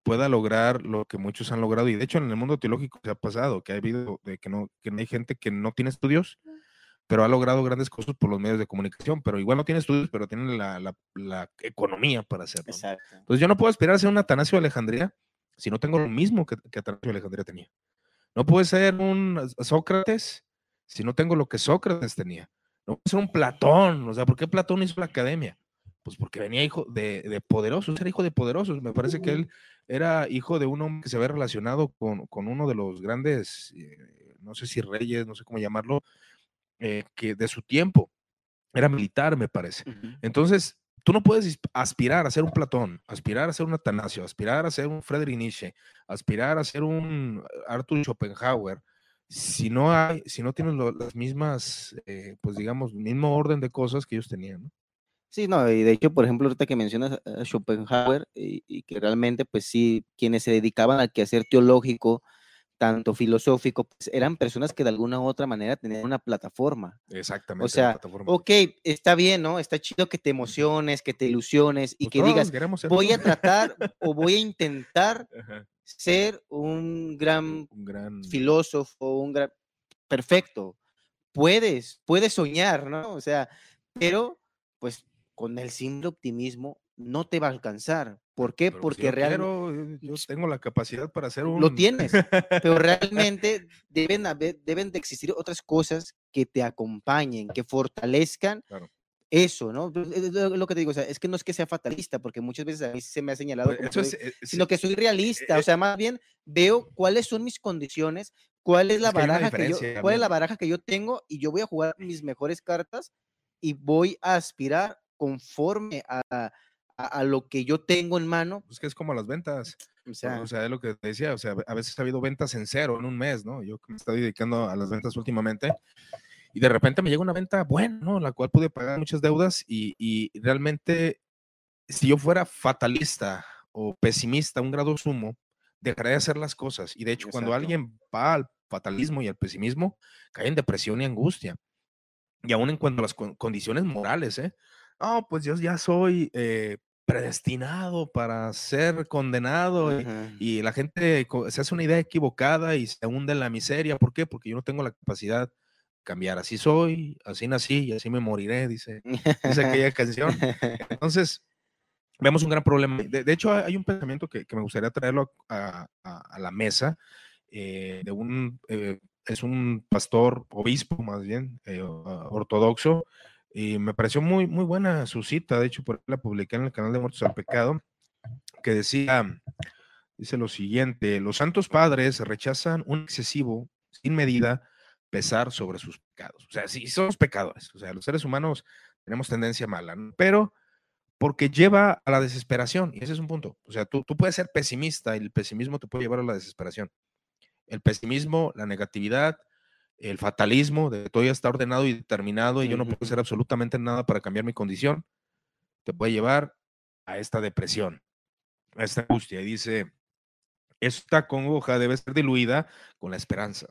pueda lograr lo que muchos han logrado. Y de hecho, en el mundo teológico se ha pasado, que ha habido de que no, que hay gente que no tiene estudios, pero ha logrado grandes cosas por los medios de comunicación, pero igual no tiene estudios, pero tiene la, la- la economía para hacerlo. Entonces yo no puedo aspirar a ser un Atanasio de Alejandría si no tengo lo mismo que, que Atanasio de Alejandría tenía. No puedo ser un Sócrates si no tengo lo que Sócrates tenía. No puedo ser un Platón. O sea, ¿por qué Platón hizo la academia? Pues porque venía hijo de, de poderosos, era hijo de poderosos. Me parece que él era hijo de un hombre que se había relacionado con, con uno de los grandes, eh, no sé si reyes, no sé cómo llamarlo, eh, que de su tiempo. Era militar, me parece. Entonces, tú no puedes aspirar a ser un Platón, aspirar a ser un Atanasio, aspirar a ser un Friedrich Nietzsche, aspirar a ser un Arthur Schopenhauer, si no hay, si no tienes las mismas, eh, pues digamos, mismo orden de cosas que ellos tenían.
Sí, no, y de hecho, por ejemplo, ahorita que mencionas a Schopenhauer, y, que realmente, pues sí, quienes se dedicaban al quehacer teológico, tanto filosófico, pues eran personas que de alguna u otra manera tenían una plataforma.
Exactamente.
O sea, ok, está bien, ¿no? Está chido que te emociones, que te ilusiones y pues que digas, voy a tratar *laughs* o voy a intentar ser un gran, un gran filósofo, un gran... Perfecto. Puedes, puedes soñar, ¿no? O sea, pero pues con el simple optimismo no te va a alcanzar. ¿Por qué? Porque
realmente... Eh, yo tengo la capacidad para hacer un...
Lo tienes, pero *laughs* realmente deben, haber, deben de existir otras cosas que te acompañen, que fortalezcan eso, ¿no? Pues, es lo que te digo, o sea, es que no es que sea fatalista, porque muchas veces a mí se me ha señalado, pues, eh, sino que soy realista, o sea, más bien veo cuáles son mis condiciones, cuál es la baraja que yo, cuál es la baraja que yo tengo y yo voy a jugar mis mejores cartas y voy a aspirar conforme a, a, lo que yo tengo en mano.
Es que es como las ventas. O sea, o sea, es lo que te decía, o sea, a veces ha habido ventas en cero en un mes, ¿no? Yo me estoy dedicando a las ventas últimamente y de repente me llega una venta buena, ¿no? La cual pude pagar muchas deudas y, y realmente si yo fuera fatalista o pesimista a un grado sumo, dejaría de hacer las cosas. Y de hecho, cuando alguien va al fatalismo y al pesimismo, cae en depresión y angustia. Y aún en cuanto a las condiciones morales, ¿eh? oh, pues yo ya soy eh, predestinado para ser condenado y, la gente se hace una idea equivocada y se hunde en la miseria. ¿Por qué? Porque yo no tengo la capacidad cambiar. Así soy, así nací y así me moriré, dice, dice aquella canción. *laughs* Entonces, vemos un gran problema. De, hecho, hay un pensamiento que, me gustaría traerlo a, la mesa eh, de un... Eh, es un pastor, obispo más bien, ortodoxo, y me pareció muy, muy buena su cita, de hecho, por la publiqué en el canal de Muertos al Pecado, que decía, dice lo siguiente, los santos padres rechazan un excesivo, sin medida, pesar sobre sus pecados. O sea, sí, somos pecadores, o sea, los seres humanos tenemos tendencia mala, pero porque lleva a la desesperación, y ese es un punto. O sea, tú, tú puedes ser pesimista y el pesimismo te puede llevar a la desesperación. El pesimismo, la negatividad, el fatalismo de todo ya está ordenado y determinado y yo no puedo hacer absolutamente nada para cambiar mi condición, te puede llevar a esta depresión, a esta angustia. Y dice, esta congoja debe ser diluida con la esperanza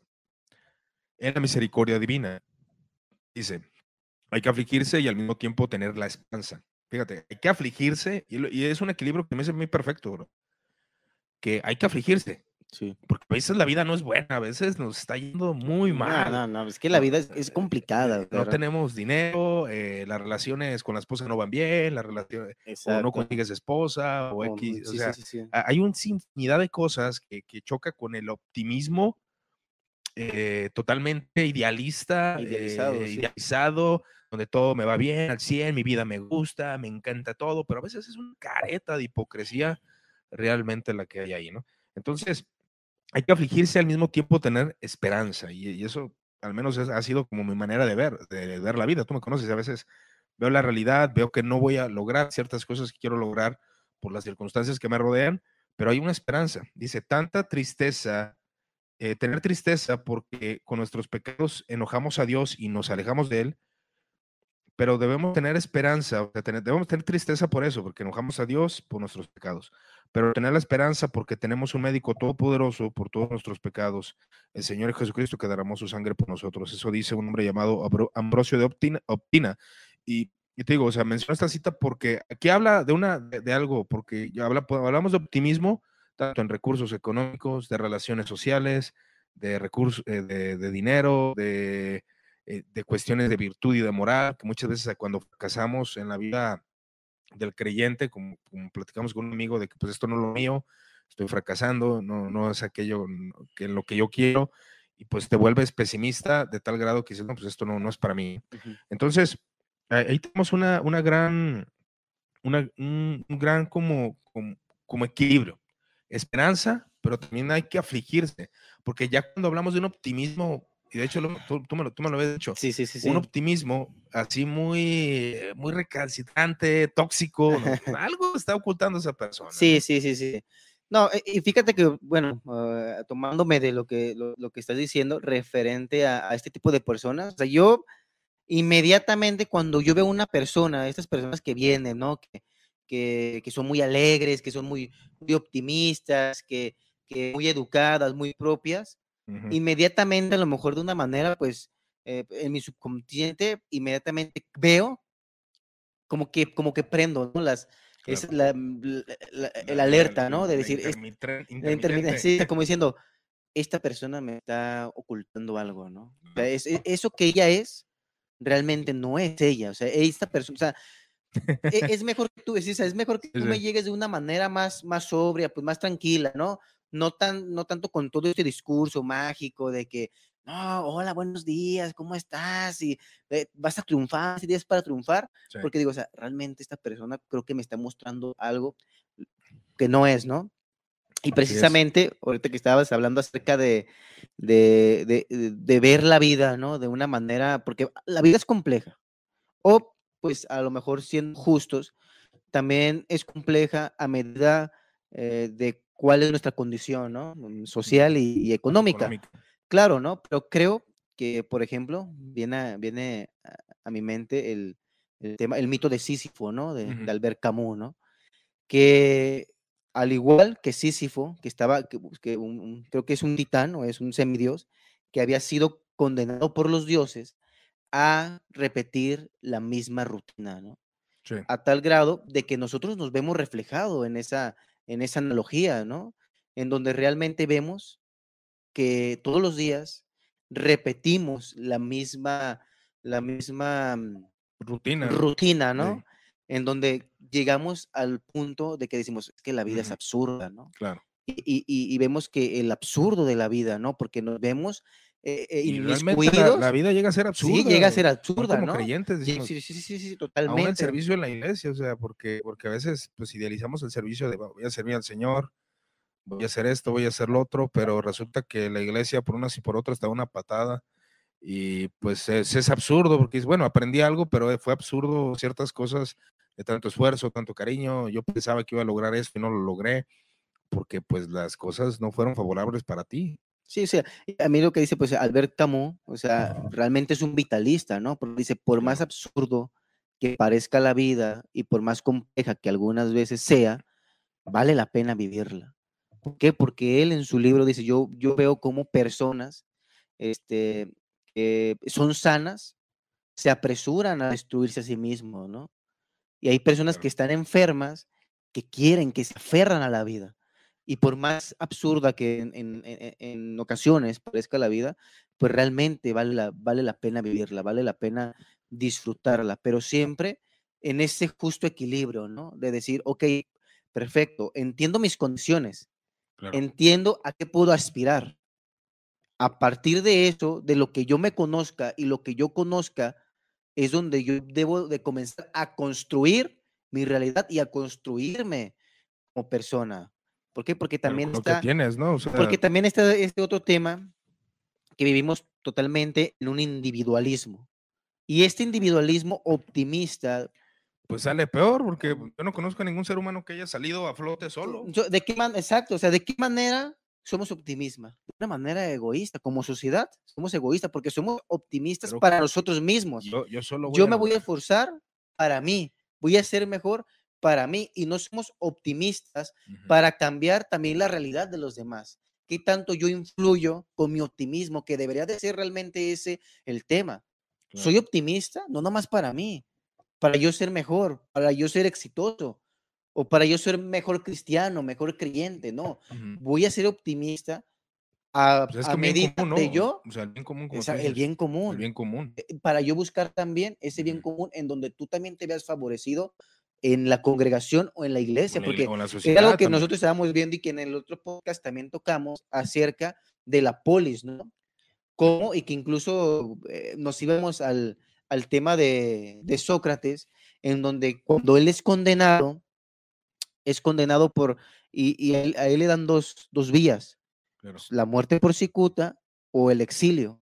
en la misericordia divina. Dice, hay que afligirse y al mismo tiempo tener la esperanza. Fíjate, hay que afligirse y, es un equilibrio que me hace muy perfecto, bro. Que hay que afligirse, Sí. Porque a veces la vida no es buena, a veces nos está yendo muy mal.
No, no, es que la vida es, complicada.
No tenemos dinero, eh, las relaciones con la esposa no van bien, la relación, o no consigues esposa, o X. o sea, hay una infinidad de cosas que, que choca con el optimismo eh, totalmente idealista, idealizado, eh, idealizado, donde todo me va bien al 100, mi vida me gusta, me encanta todo, pero a veces es una careta de hipocresía realmente la que hay ahí, ¿no? Entonces, hay que afligirse al mismo tiempo tener esperanza. Y, eso al menos ha sido como mi manera de ver, de, ver la vida. Tú me conoces, a veces veo la realidad, veo que no voy a lograr ciertas cosas que quiero lograr por las circunstancias que me rodean, pero hay una esperanza. Dice, tanta tristeza, eh, tener tristeza porque con nuestros pecados enojamos a Dios y nos alejamos de Él, pero debemos tener esperanza, o sea, debemos tener tristeza por eso, porque enojamos a Dios por nuestros pecados, pero tener la esperanza porque tenemos un médico todopoderoso por todos nuestros pecados, el Señor Jesucristo que derramó su sangre por nosotros. Eso dice un hombre llamado Ambrosio de Optina. Y, te digo, o sea, menciono esta cita porque aquí habla de, una, de, algo, porque habla, hablamos de optimismo, tanto en recursos económicos, de relaciones sociales, de recursos, eh, de dinero, de eh, de cuestiones de virtud y de moral, que muchas veces cuando fracasamos en la vida del creyente, como, platicamos con un amigo de que pues esto no es lo mío, estoy fracasando, no, no es aquello que en lo que yo quiero, y pues te vuelves pesimista de tal grado que dices, no, pues esto no, no es para mí. Entonces, ahí tenemos una, una gran, una, un, gran como, como, como equilibrio, esperanza, pero también hay que afligirse, porque ya cuando hablamos de un optimismo y de hecho tú, tú, me lo, tú me lo habías dicho,
sí, sí, sí,
un optimismo así muy, muy recalcitrante, tóxico, *laughs* algo está ocultando esa persona.
Sí, sí, sí, sí. No, e, y fíjate que, bueno, ah, tomándome de lo que, lo, que estás diciendo referente a, a, este tipo de personas, o sea, yo inmediatamente cuando yo veo una persona, estas personas que vienen, ¿no? Que, que, que son muy alegres, que son muy, muy optimistas, que, que muy educadas, muy propias, inmediatamente, a lo mejor de una manera, pues, eh, en mi subconsciente, inmediatamente veo como que, como que prendo, ¿no? Las, es la, el alerta, ¿no? De decir, sí, *laughs* como diciendo, esta persona me está ocultando algo, ¿no? es, eso que ella es, realmente no es ella, o sea, esta persona, o sea, *laughs* es mejor que tú, es mejor que tú me llegues de una manera más, más sobria, pues más tranquila, ¿no? No, tan, no tanto con todo este discurso mágico de que, no, hola, buenos días, ¿cómo estás? Y eh, vas a triunfar, si tienes para triunfar, porque digo, o sea, realmente esta persona creo que me está mostrando algo que no es, ¿no? Y precisamente, ahorita que estabas hablando acerca de, de, de, ver la vida, ¿no? De una manera, porque la vida es compleja. O, pues, a lo mejor siendo justos, también es compleja a medida eh, de cuál es nuestra condición, ¿no? Mm, social y, económica. Claro, ¿no? Pero creo que, por ejemplo, viene a, viene a, mi mente el, tema, el mito de Sísifo, ¿no? De, de Albert Camus, ¿no? Que al igual que Sísifo, que estaba, que, creo que es un titán o es un semidios, que había sido condenado por los dioses a repetir la misma rutina, ¿no? A tal grado de que nosotros nos vemos reflejados en esa, en esa analogía, ¿no? En donde realmente vemos que todos los días repetimos la misma, la misma mm,
rutina,
rutina ¿no? En donde llegamos al punto de que decimos que la vida es absurda, ¿no?
Claro.
Y, y, vemos que el absurdo de la vida, ¿no? Porque nos vemos eh, eh
y la, la, vida llega a ser absurda.
Sí, llega a ser absurda,
como
¿no?
creyentes,
sí, sí, sí, sí, sí, totalmente.
Aún el servicio en la iglesia, o sea, porque, porque a veces pues idealizamos el servicio de voy a servir al Señor, voy a hacer esto, voy a hacer lo otro, pero resulta que la iglesia por unas y por otras está una patada y pues es, es absurdo porque es bueno, aprendí algo, pero fue absurdo ciertas cosas de tanto esfuerzo, tanto cariño. Yo pensaba que iba a lograr esto y no lo logré porque pues las cosas no fueron favorables para ti.
Sí, o sea, a mí lo que dice pues Albert Camus, o sea, realmente es un vitalista, ¿no? Porque dice, por más absurdo que parezca la vida y por más compleja que algunas veces sea, vale la pena vivirla. ¿Por qué? Porque él en su libro dice, yo, yo veo como personas este, que son sanas, se apresuran a destruirse a sí mismos, ¿no? Y hay personas que están enfermas, que quieren, que se aferran a la vida. Y por más absurda que en, ocasiones parezca la vida, pues realmente vale la, vale la pena vivirla, vale la pena disfrutarla, pero siempre en ese justo equilibrio, ¿no? De decir, ok, perfecto, entiendo mis condiciones, entiendo a qué puedo aspirar. A partir de eso, de lo que yo me conozca y lo que yo conozca, es donde yo debo de comenzar a construir mi realidad y a construirme como persona. ¿Por qué? Porque también está...
tienes, ¿no?
porque también está este otro tema que vivimos totalmente en un individualismo. Y este individualismo optimista...
Pues sale peor, porque yo no conozco a ningún ser humano que haya salido a flote solo.
¿De qué man Exacto, o sea, ¿de qué manera somos optimistas, de una manera egoísta, como sociedad, somos egoístas porque somos optimistas para nosotros mismos.
Yo, yo, solo
yo me voy a esforzar para mí, voy a ser mejor para mí y no somos optimistas para cambiar también la realidad de los demás. ¿Qué tanto yo influyo con mi optimismo? Que debería de ser realmente ese el tema. ¿Soy optimista? No nomás para mí, para yo ser mejor, para yo ser exitoso, o para yo ser mejor cristiano, mejor creyente, no. Voy a ser optimista a, pues medida de yo.
O sea, el bien común. Como
el bien común.
El bien común.
Eh, para yo buscar también ese bien común en donde tú también te veas favorecido en la congregación o en la iglesia, porque era lo que nosotros estábamos viendo y que en el otro podcast también tocamos acerca de la polis, ¿no? Cómo, y que incluso eh, nos íbamos al, al tema de, de, Sócrates, en donde cuando él es condenado, es condenado por, y, a él le dan dos, dos vías, la muerte por cicuta o el exilio.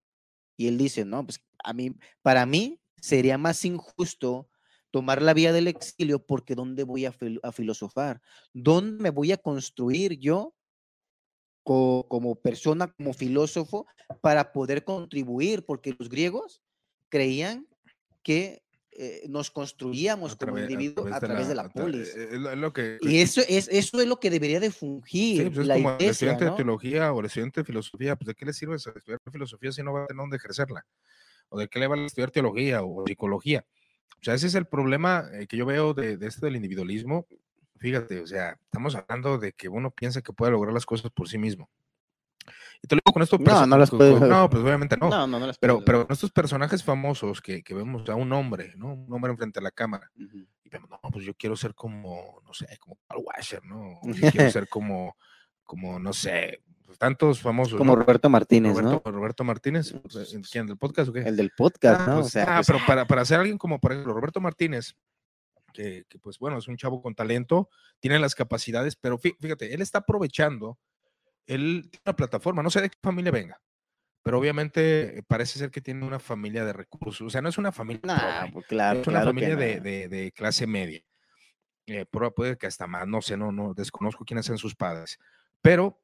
Y él dice, no, pues a mí, para mí sería más injusto tomar la vía del exilio porque ¿dónde voy a, a filosofar? ¿Dónde me voy a construir yo como persona, como filósofo, para poder contribuir? Porque los griegos creían que eh, nos construíamos como individuos a través, de la, polis. Y eso es, eso es lo que debería de fungir.
Pues, la como estudiante de teología o el estudiante de filosofía, pues ¿de qué le sirve estudiar filosofía si no va a tener dónde ejercerla? ¿O de qué le va a estudiar teología o psicología? O sea, ese es el problema eh, que yo veo de, de esto del individualismo. Fíjate, o sea, estamos hablando de que uno piensa que puede lograr las cosas por sí mismo. Y te lo digo con esto.
No, no las
No, pues obviamente no.
No, no, no las
pero, pero estos personajes famosos que, que, vemos a un hombre, ¿no? Un hombre enfrente a la cámara. Y vemos, no, pues yo quiero ser como, no sé, como Paul Washer, ¿no? Yo quiero *laughs* ser como, como, no sé, tantos famosos.
Como Roberto Martínez,
Roberto,
¿no?
Roberto Martínez, ¿quién? ¿Del podcast o qué?
El del podcast,
ah,
¿no?
Pues,
o sea,
ah,
pues,
pero para, para ser alguien como, por ejemplo, Roberto Martínez, que, que, pues bueno, es un chavo con talento, tiene las capacidades, pero fíjate, él está aprovechando él tiene una plataforma, no sé de qué familia venga, pero obviamente parece ser que tiene una familia de recursos, o sea, no es una familia,
pues claro,
es una
claro
familia
no.
de, de, de, clase media. Eh, puede que hasta más, no sé, no, no, desconozco quiénes sean sus padres, pero,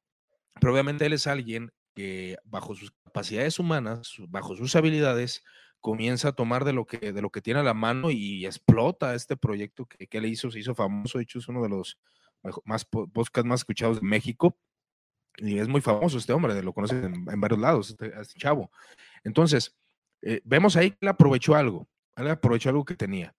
pero obviamente él es alguien que bajo sus capacidades humanas, bajo sus habilidades, comienza a tomar de lo que, de lo que tiene a la mano y explota este proyecto que, que él hizo, se hizo famoso, de hecho es uno de los más podcasts más escuchados de México, y es muy famoso este hombre, lo conocen en, en varios lados, este, este chavo. Entonces, eh, vemos ahí que él aprovechó algo, él aprovechó algo que tenía.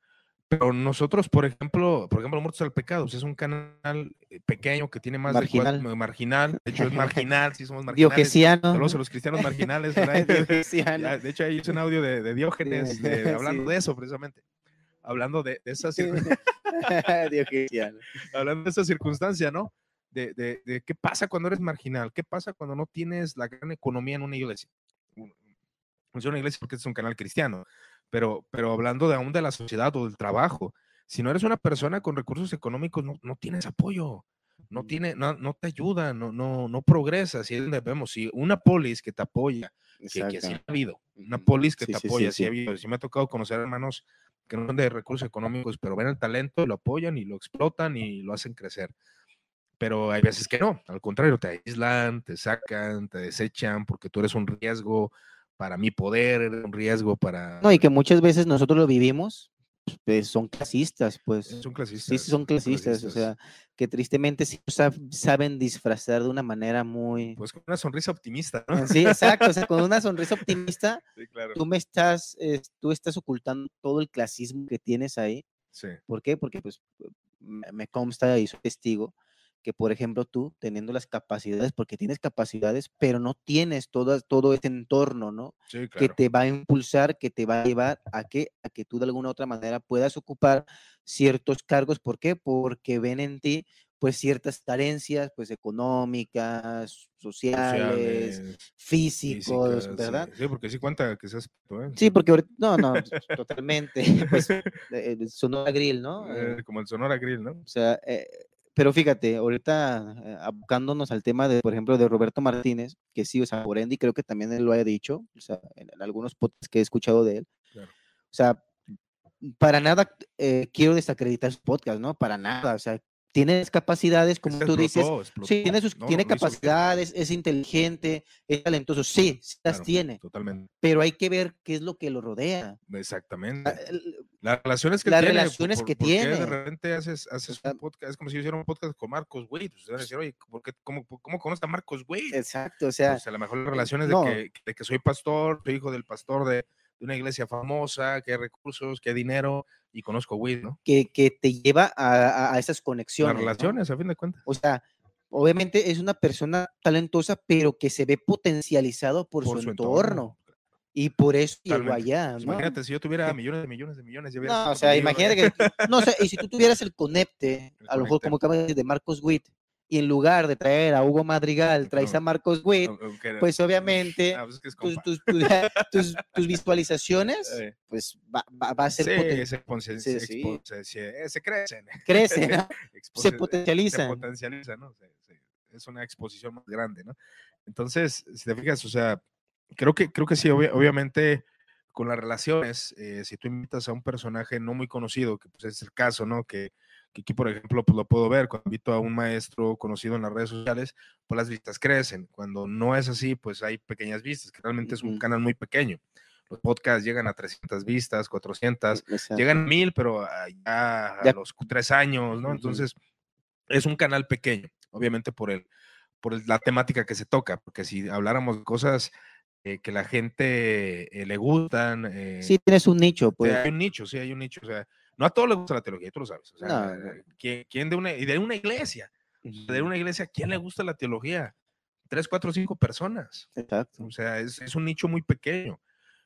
Pero nosotros, por ejemplo, por ejemplo, Muertos al Pecado, es un canal eh, pequeño que tiene más
marginal.
de cuatro, marginal, de hecho es marginal, sí somos marginales.
Diogesiano.
Saludos a los cristianos marginales. *laughs* ya, de hecho, ahí hice un audio de, de Diógenes de, *laughs* hablando sí. de eso, precisamente. Hablando de, de esas *laughs* hablando de esa circunstancia, ¿no? De, de, de, qué pasa cuando eres marginal, qué pasa cuando no tienes la gran economía en una iglesia. Es una iglesia porque es un canal cristiano, pero, pero hablando de aún de la sociedad o del trabajo, si no eres una persona con recursos económicos, no, no tienes apoyo, no, tiene, no, no te ayuda, no, no, no progresas. Y es donde vemos, si una polis que te apoya, que, que así ha habido, una polis que
Sí,
te
sí,
apoya,
sí,
ha habido, sí me ha tocado conocer hermanos que no son de recursos económicos, pero ven el talento, lo apoyan y lo explotan y lo hacen crecer pero hay veces que no, al contrario, te aíslan, te sacan, te desechan porque tú eres un riesgo para mi poder, eres un riesgo para...
No, y que muchas veces nosotros lo vivimos, pues son clasistas, pues.
Son clasistas.
Sí, son clasistas, o sea, que tristemente sí sab- saben disfrazar de una manera muy...
Pues con una sonrisa optimista, ¿no?
Sí, exacto, o sea, con una sonrisa optimista, *laughs*
Sí, claro.
tú me estás, eh, tú estás ocultando todo el clasismo que tienes ahí.
Sí.
¿Por qué? Porque pues me consta y soy testigo que, por ejemplo, tú teniendo las capacidades, porque tienes capacidades, pero no tienes todas, todo este entorno, ¿no?
Sí,
que
claro.
te va a impulsar, que te va a llevar a que, a que tú de alguna u otra manera puedas ocupar ciertos cargos. ¿Por qué? Porque ven en ti pues ciertas carencias pues económicas, sociales,
Sociales,
físicos,
físicas.
¿verdad?
Sí, porque sí cuenta que seas... ¿eh?
Sí, porque ahorita, no, no, *laughs* totalmente, *laughs* pues eh, Sonora Grill, ¿no? Eh,
Eh, como el Sonora Grill, ¿no?
o sea, eh, pero fíjate, ahorita eh, abocándonos al tema de, por ejemplo, de Roberto Martínez, que sí, o sea, por ende, y creo que también él lo haya dicho, o sea, en, en algunos podcasts que he escuchado de él.
Claro.
O sea, para nada eh, quiero desacreditar su podcast, ¿no? Para nada, o sea, tiene capacidades, como
Este
tú dices,
explotó, explotó.
sí, tiene, sus,
No,
capacidades, es inteligente, es talentoso, sí, sí las
Claro,
tiene,
Totalmente.
pero hay que ver qué es lo que lo rodea.
Exactamente.
Ah,
Las relaciones que
las
tiene.
relaciones
por-
que
por
tiene.
de repente haces, haces
sea,
un podcast, es como si hiciera un podcast con Marcos Witt. Ustedes van a decir, oye, ¿por qué, cómo, ¿cómo conoces a Marcos Witt?
Exacto, o sea,
Pues a lo mejor las relaciones
no.
de, que, de que soy pastor, soy hijo del pastor de, de una iglesia famosa, hay recursos, hay dinero, y conozco a Witt, ¿no?
que, que te lleva a, a- esas
Las
conexiones. ¿no?
relaciones, a fin de cuentas.
O sea, obviamente es una persona talentosa, pero que se ve potencializado por, su, entorno. Y por eso llegó allá. ¿no?
Imagínate, si yo tuviera millones de millones de millones,
No, o sea, imagínate que, no, o sea, y si tú tuvieras el conecte, *laughs* a lo mejor como acabas de Marcos Witt, y en lugar de traer a Hugo Madrigal, traes a Marcos Witt,
aunque-
pues obviamente *laughs*
Ah, pues es que es
tus, tus, tus, tus- visualizaciones, *laughs*
Eh,
pues va, va- va a ser
sí, se,
sí, sí.
se- se- se crecen. *laughs*
crece, ¿no? se
Se
potencializan.
potencializa, ¿no? Es una exposición más grande, ¿no? Entonces, si te fijas, o sea, creo que, creo que sí, obviamente con las relaciones, eh, si tú invitas a un personaje no muy conocido, que pues es el caso, ¿no? Que, aquí, por ejemplo, pues lo puedo ver, cuando invito a un maestro conocido en las redes sociales, pues las vistas crecen. Cuando no es así, pues hay pequeñas vistas, que realmente es un canal muy pequeño. Los podcasts llegan a 300 vistas, 400, llegan a 1000, pero ya a los tres años, ¿no? Entonces, es un canal pequeño, obviamente por el por la temática que se toca, porque si habláramos de cosas eh, que la gente eh, le gustan.
Eh, sí, tienes un nicho, pues.
Hay un nicho, sí, hay un nicho. O sea, no a todos les gusta la teología, tú lo sabes. O sea, ¿quién, de una, y de una iglesia? De una iglesia, ¿quién le gusta la teología? Tres, cuatro, cinco personas.
Exacto.
O sea, es, es un nicho muy pequeño.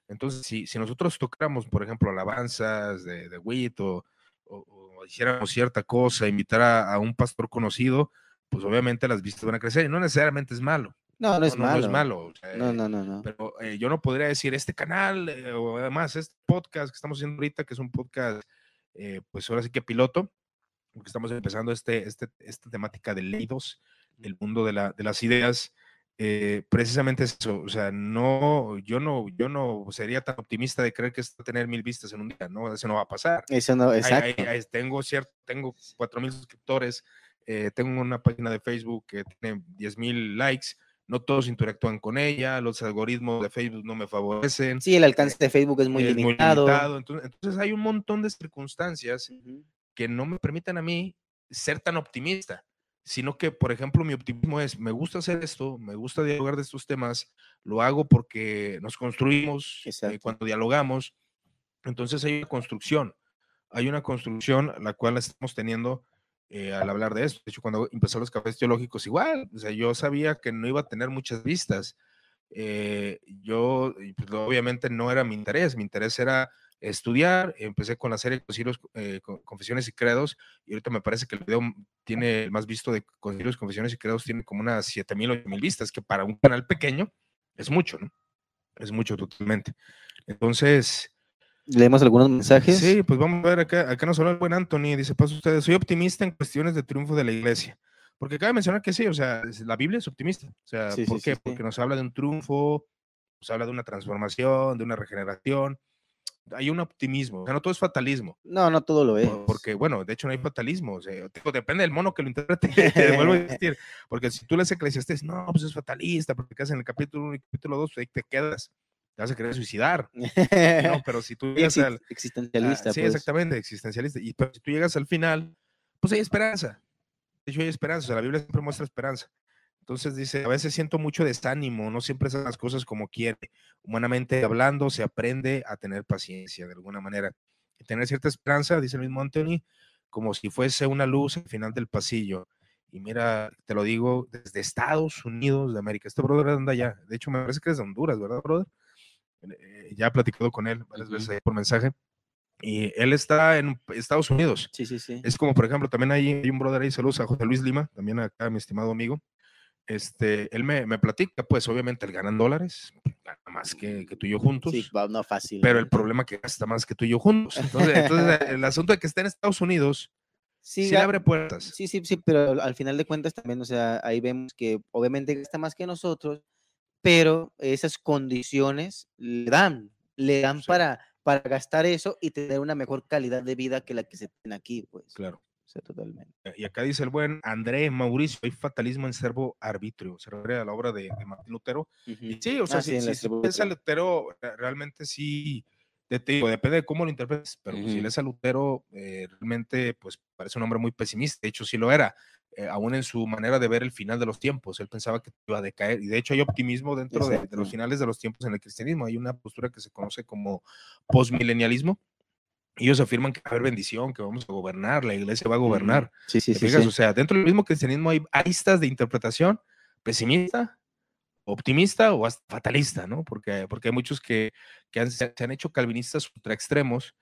Entonces, si, si nosotros tocáramos, por ejemplo, alabanzas de, de WIT o, o, hiciéramos cierta cosa, invitar a, a, un pastor conocido, pues obviamente las vistas van a crecer y no necesariamente es malo.
No, no es malo.
No es malo.
no, no, no, no.
Pero eh, yo no podría decir este canal eh, o además este podcast que estamos haciendo ahorita, que es un podcast, eh, pues ahora sí que piloto, porque estamos empezando este, este, esta temática de leidos, del mundo de, la, de las ideas. precisamente eso, o sea, no, yo no, yo no sería tan optimista de creer que esto va a tener mil vistas en un día, no, eso no va a pasar.
Eso no, exacto.
tengo cierto, tengo cuatro mil suscriptores, tengo una página de Facebook que tiene diez mil likes, no todos interactúan con ella, los algoritmos de Facebook no me favorecen.
Sí, el alcance de Facebook es muy limitado.
Entonces, hay un montón de circunstancias que no me permiten a mí ser tan optimista, sino que, por ejemplo, mi optimismo es, me gusta hacer esto, me gusta dialogar de estos temas, lo hago porque nos construimos eh, cuando dialogamos. Entonces hay una construcción, hay una construcción la cual estamos teniendo eh, al hablar de esto. De hecho, cuando empezó los cafés teológicos, igual, o sea, yo sabía que no iba a tener muchas vistas. Eh, yo, pues, obviamente, no era mi interés, mi interés era estudiar. Empecé con la serie Concilios, eh, Confesiones y Credos, y ahorita me parece que el video tiene el más visto de Concilios, Confesiones y Credos, tiene como unas 7000, 8000 vistas, que para un canal pequeño es mucho, ¿no? Es mucho totalmente. Entonces,
Leemos algunos mensajes.
Sí, pues vamos a ver acá. Acá nos habla el buen Anthony. Dice: Paso ustedes, soy optimista en cuestiones de triunfo de la iglesia. Porque cabe mencionar que sí, o sea, la Biblia es optimista. O sea, ¿por qué? Porque nos habla de un triunfo, nos habla de una transformación, de una regeneración. Hay un optimismo. O sea, no todo es fatalismo.
No, no todo lo es.
Porque, bueno, de hecho no hay fatalismo. O sea, depende del mono que lo interprete. *laughs* te vuelvo a decir. Porque si tú lees Eclesiastes, no, pues es fatalista, porque en el capítulo 1 y capítulo 2, ahí te quedas te vas a querer suicidar. no, pero si tú *laughs* llegas al...
Existencialista.
sí, pues. exactamente, existencialista. Y pero si tú llegas al final, pues hay esperanza. De hecho, hay esperanza. O sea, la Biblia siempre muestra esperanza. Entonces dice, a veces siento mucho desánimo, no siempre son las cosas como quiere. Humanamente hablando, se aprende a tener paciencia de alguna manera. Y tener cierta esperanza, dice el mismo Anthony, como si fuese una luz al final del pasillo. Y mira, te lo digo, desde Estados Unidos de América. Este brother anda allá. De hecho, me parece que es de Honduras, ¿verdad, brother? Eh, ya he platicado con él varias veces por mensaje. Y él está en Estados Unidos.
Sí, sí, sí.
Es como, por ejemplo, también hay, un brother ahí, saludos a José Luis Lima, también acá, mi estimado amigo. Este, él me, me platica, pues obviamente él gana en dólares, gana más que, que, tú y yo juntos.
Sí, no fácil.
Pero el problema es que gasta más que tú y yo juntos. Entonces, entonces el asunto de que está en Estados Unidos, sí, sí abre puertas.
Sí, sí, sí, pero al final de cuentas también, o sea, ahí vemos que obviamente gasta más que nosotros, pero esas condiciones le dan, le dan para, para gastar eso y tener una mejor calidad de vida que la que se tiene aquí, pues.
Claro.
O sea, totalmente.
Y acá dice el buen André Mauricio, hay fatalismo en servo arbitrio, se refiere a la obra de, Martín Lutero. y sí, o sea, ah, si, sí, si, Lutero, realmente sí, te digo, depende de cómo lo interpretes, pero si lees a Lutero, eh, realmente, pues parece un hombre muy pesimista, de hecho sí lo era, eh, aún en su manera de ver el final de los tiempos. Él pensaba que iba a decaer y de hecho hay optimismo dentro de, los finales de los tiempos en el cristianismo. Hay una postura que se conoce como postmilenialismo. Ellos afirman que va a haber bendición, que vamos a gobernar, la iglesia va a gobernar.
Sí, sí, sí,
O sea, dentro del mismo cristianismo hay aristas de interpretación pesimista, optimista o hasta fatalista, ¿no? Porque, porque hay muchos que, que se han hecho calvinistas ultra extremos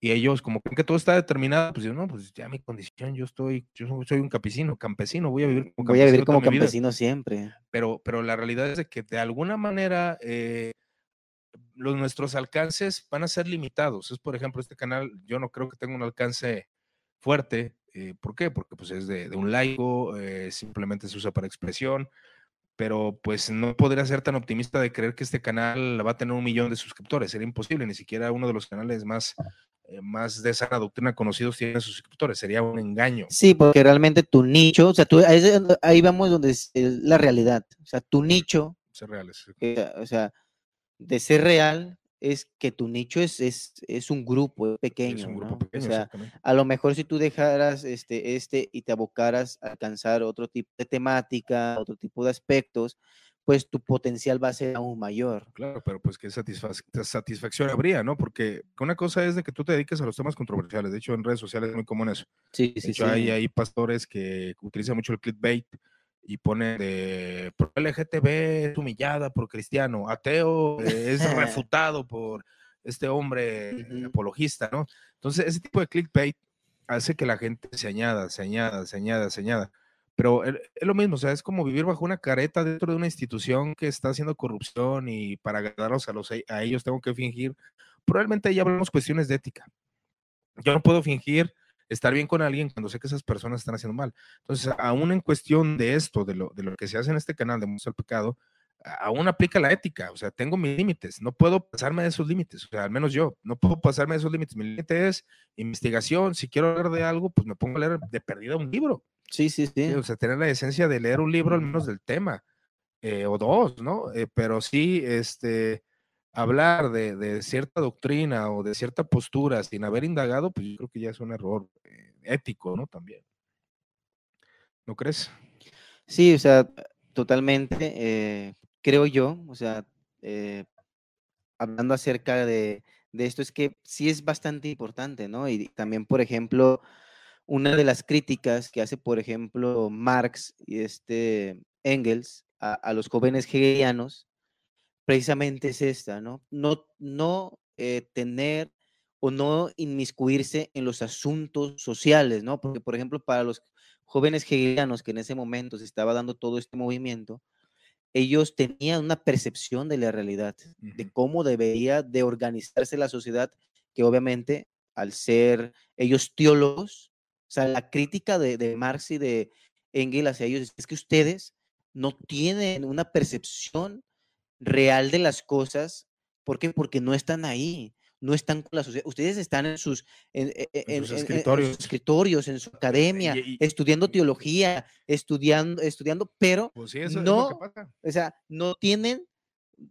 y ellos como creen que todo está determinado, pues no, pues ya mi condición, yo estoy, yo soy un campesino, campesino, voy a vivir
como campesino. Voy a vivir como campesino siempre.
Pero, pero la realidad es de que de alguna manera eh, los, nuestros alcances van a ser limitados. Es, por ejemplo, este canal, yo no creo que tenga un alcance fuerte. Eh, ¿Por qué? Porque pues es de, un laico, eh, simplemente se usa para expresión. Pero pues no podría ser tan optimista de creer que este canal va a tener un millón de suscriptores, sería imposible, ni siquiera uno de los canales más, eh, más de esa doctrina conocidos tiene suscriptores, sería un engaño.
Sí, porque realmente tu nicho, o sea, tú, ahí, vamos donde es la realidad, o sea, tu nicho,
ser reales.
Eh, o sea, de ser real es que tu nicho es, es, es un grupo pequeño. Es un grupo pequeño, o sea, a lo mejor si tú dejaras este, este y te abocaras a alcanzar otro tipo de temática, otro tipo de aspectos, pues tu potencial va a ser aún mayor.
Claro, pero pues qué satisfacción habría, ¿no? Porque una cosa es de que tú te dediques a los temas controversiales. De hecho, en redes sociales es muy común eso.
Sí, sí,
sí. Hay, hay pastores que utilizan mucho el clickbait y pone de por LGTB es humillada por cristiano, ateo eh, es *laughs* refutado por este hombre apologista, ¿no? Entonces, ese tipo de clickbait hace que la gente se añada, se añada, se añada, se añada. Pero es lo mismo, o sea, es como vivir bajo una careta dentro de una institución que está haciendo corrupción y para agradarlos a, los, a ellos tengo que fingir. Probablemente ya hablamos cuestiones de ética. Yo no puedo fingir estar bien con alguien cuando sé que esas personas están haciendo mal. Entonces, aún en cuestión de esto, de lo, de lo que se hace en este canal de Mundo al Pecado, aún aplica la ética, o sea, tengo mis límites, no puedo pasarme de esos límites, o sea, al menos yo, no puedo pasarme de esos límites. Mi límite es investigación, si quiero hablar de algo, pues me pongo a leer de perdida un libro.
Sí, sí, sí.
O sea, tener la esencia de leer un libro al menos del tema, eh, o dos, ¿no? Eh, pero sí, este, hablar de, cierta doctrina o de cierta postura sin haber indagado, pues yo creo que ya es un error eh, ético, ¿no? También. ¿No crees?
Sí, o sea, totalmente. Eh, creo yo, o sea, eh, hablando acerca de, esto, es que sí es bastante importante, ¿no? Y también, por ejemplo, una de las críticas que hace, por ejemplo, Marx y este Engels a, a los jóvenes hegelianos precisamente es esta, ¿no? No, no eh, tener o no inmiscuirse en los asuntos sociales, ¿no? Porque, por ejemplo, para los jóvenes hegelianos que en ese momento se estaba dando todo este movimiento, ellos tenían una percepción de la realidad, de cómo debería de organizarse la sociedad, que obviamente al ser ellos teólogos, o sea, la crítica de, de Marx y de Engels hacia ellos es que ustedes no tienen una percepción real de las cosas. ¿Por qué? Porque no están ahí, no están con la sociedad. Ustedes están en sus, en, e, e, escritorios. en, su academia, estudiando teología, estudiando, estudiando, pero pues no, o sea, no tienen,